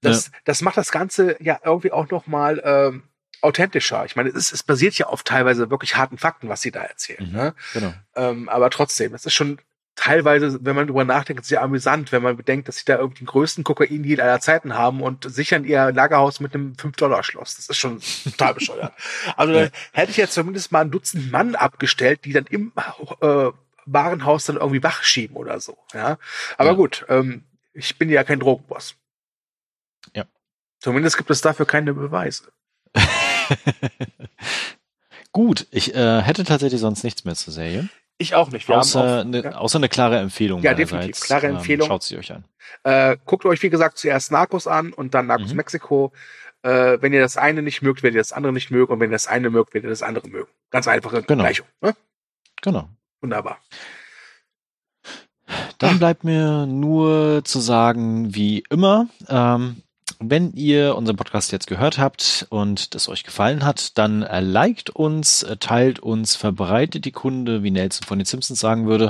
Das, das macht das Ganze ja irgendwie auch nochmal ähm, authentischer. Ich meine, es, ist, es basiert ja auf teilweise wirklich harten Fakten, was sie da erzählen.
Mhm.
Ne?
Genau.
Ähm, aber trotzdem, es ist schon teilweise, wenn man drüber nachdenkt, sehr amüsant, wenn man bedenkt, dass sie da irgendwie den größten Kokain-Deal aller Zeiten haben und sichern ihr Lagerhaus mit einem 5-Dollar-Schloss. Das ist schon total bescheuert. Also
Ja.
hätte ich jetzt zumindest mal ein Dutzend Mann abgestellt, die dann im äh, Warenhaus dann irgendwie wach schieben oder so. Ja, aber
Ja.
gut, ähm, ich bin ja kein Drogenboss.
Ja.
Zumindest gibt es dafür keine Beweise.
Gut, ich äh, hätte tatsächlich sonst nichts mehr zur Serie.
Ich auch nicht. Wir
Außer,
haben
eine,
auch,
außer eine klare Empfehlung.
Ja, definitiv. Klare Empfehlung.
Schaut sie euch an.
Äh, guckt euch, wie gesagt, zuerst Narcos an und dann Narcos
Mhm.
Mexiko. Äh, wenn ihr das eine nicht mögt, werdet ihr das andere nicht mögen. Und wenn ihr das eine mögt, werdet ihr das andere mögen. Ganz einfache
Genau.
Gleichung. Ne?
Genau.
Wunderbar.
Dann bleibt mir nur zu sagen, wie immer, ähm, wenn ihr unseren Podcast jetzt gehört habt und das euch gefallen hat, dann äh, liked uns, äh, teilt uns, verbreitet die Kunde, wie Nelson von den Simpsons sagen würde.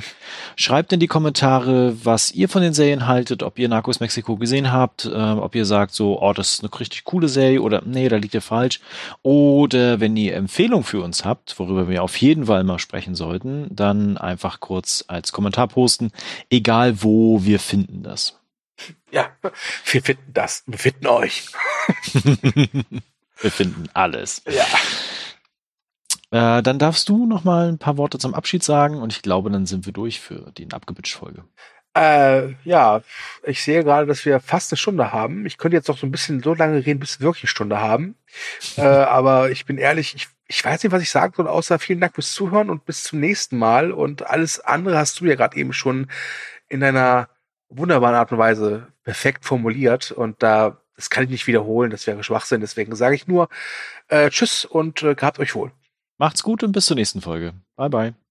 Schreibt in die Kommentare, was ihr von den Serien haltet, ob ihr Narcos Mexiko gesehen habt, äh, ob ihr sagt so, oh, das ist eine richtig coole Serie oder nee, da liegt ihr falsch. Oder wenn ihr Empfehlungen für uns habt, worüber wir auf jeden Fall mal sprechen sollten, dann einfach kurz als Kommentar posten, egal wo, wir finden das.
Ja, wir finden das. Wir finden euch.
wir finden alles.
Ja.
Äh, dann darfst du noch mal ein paar Worte zum Abschied sagen und ich glaube, dann sind wir durch für die Abgebitsch-Folge.
Äh, ja, ich sehe gerade, dass wir fast eine Stunde haben. Ich könnte jetzt noch so ein bisschen so lange reden, bis wir wirklich eine Stunde haben. äh, aber ich bin ehrlich, ich, ich weiß nicht, was ich sagen soll, außer vielen Dank fürs Zuhören und bis zum nächsten Mal. Und alles andere hast du ja gerade eben schon in deiner wunderbaren Art und Weise perfekt formuliert und da das kann ich nicht wiederholen, das wäre Schwachsinn. Deswegen sage ich nur äh, Tschüss und äh, gehabt euch wohl.
Macht's gut und bis zur nächsten Folge. Bye bye.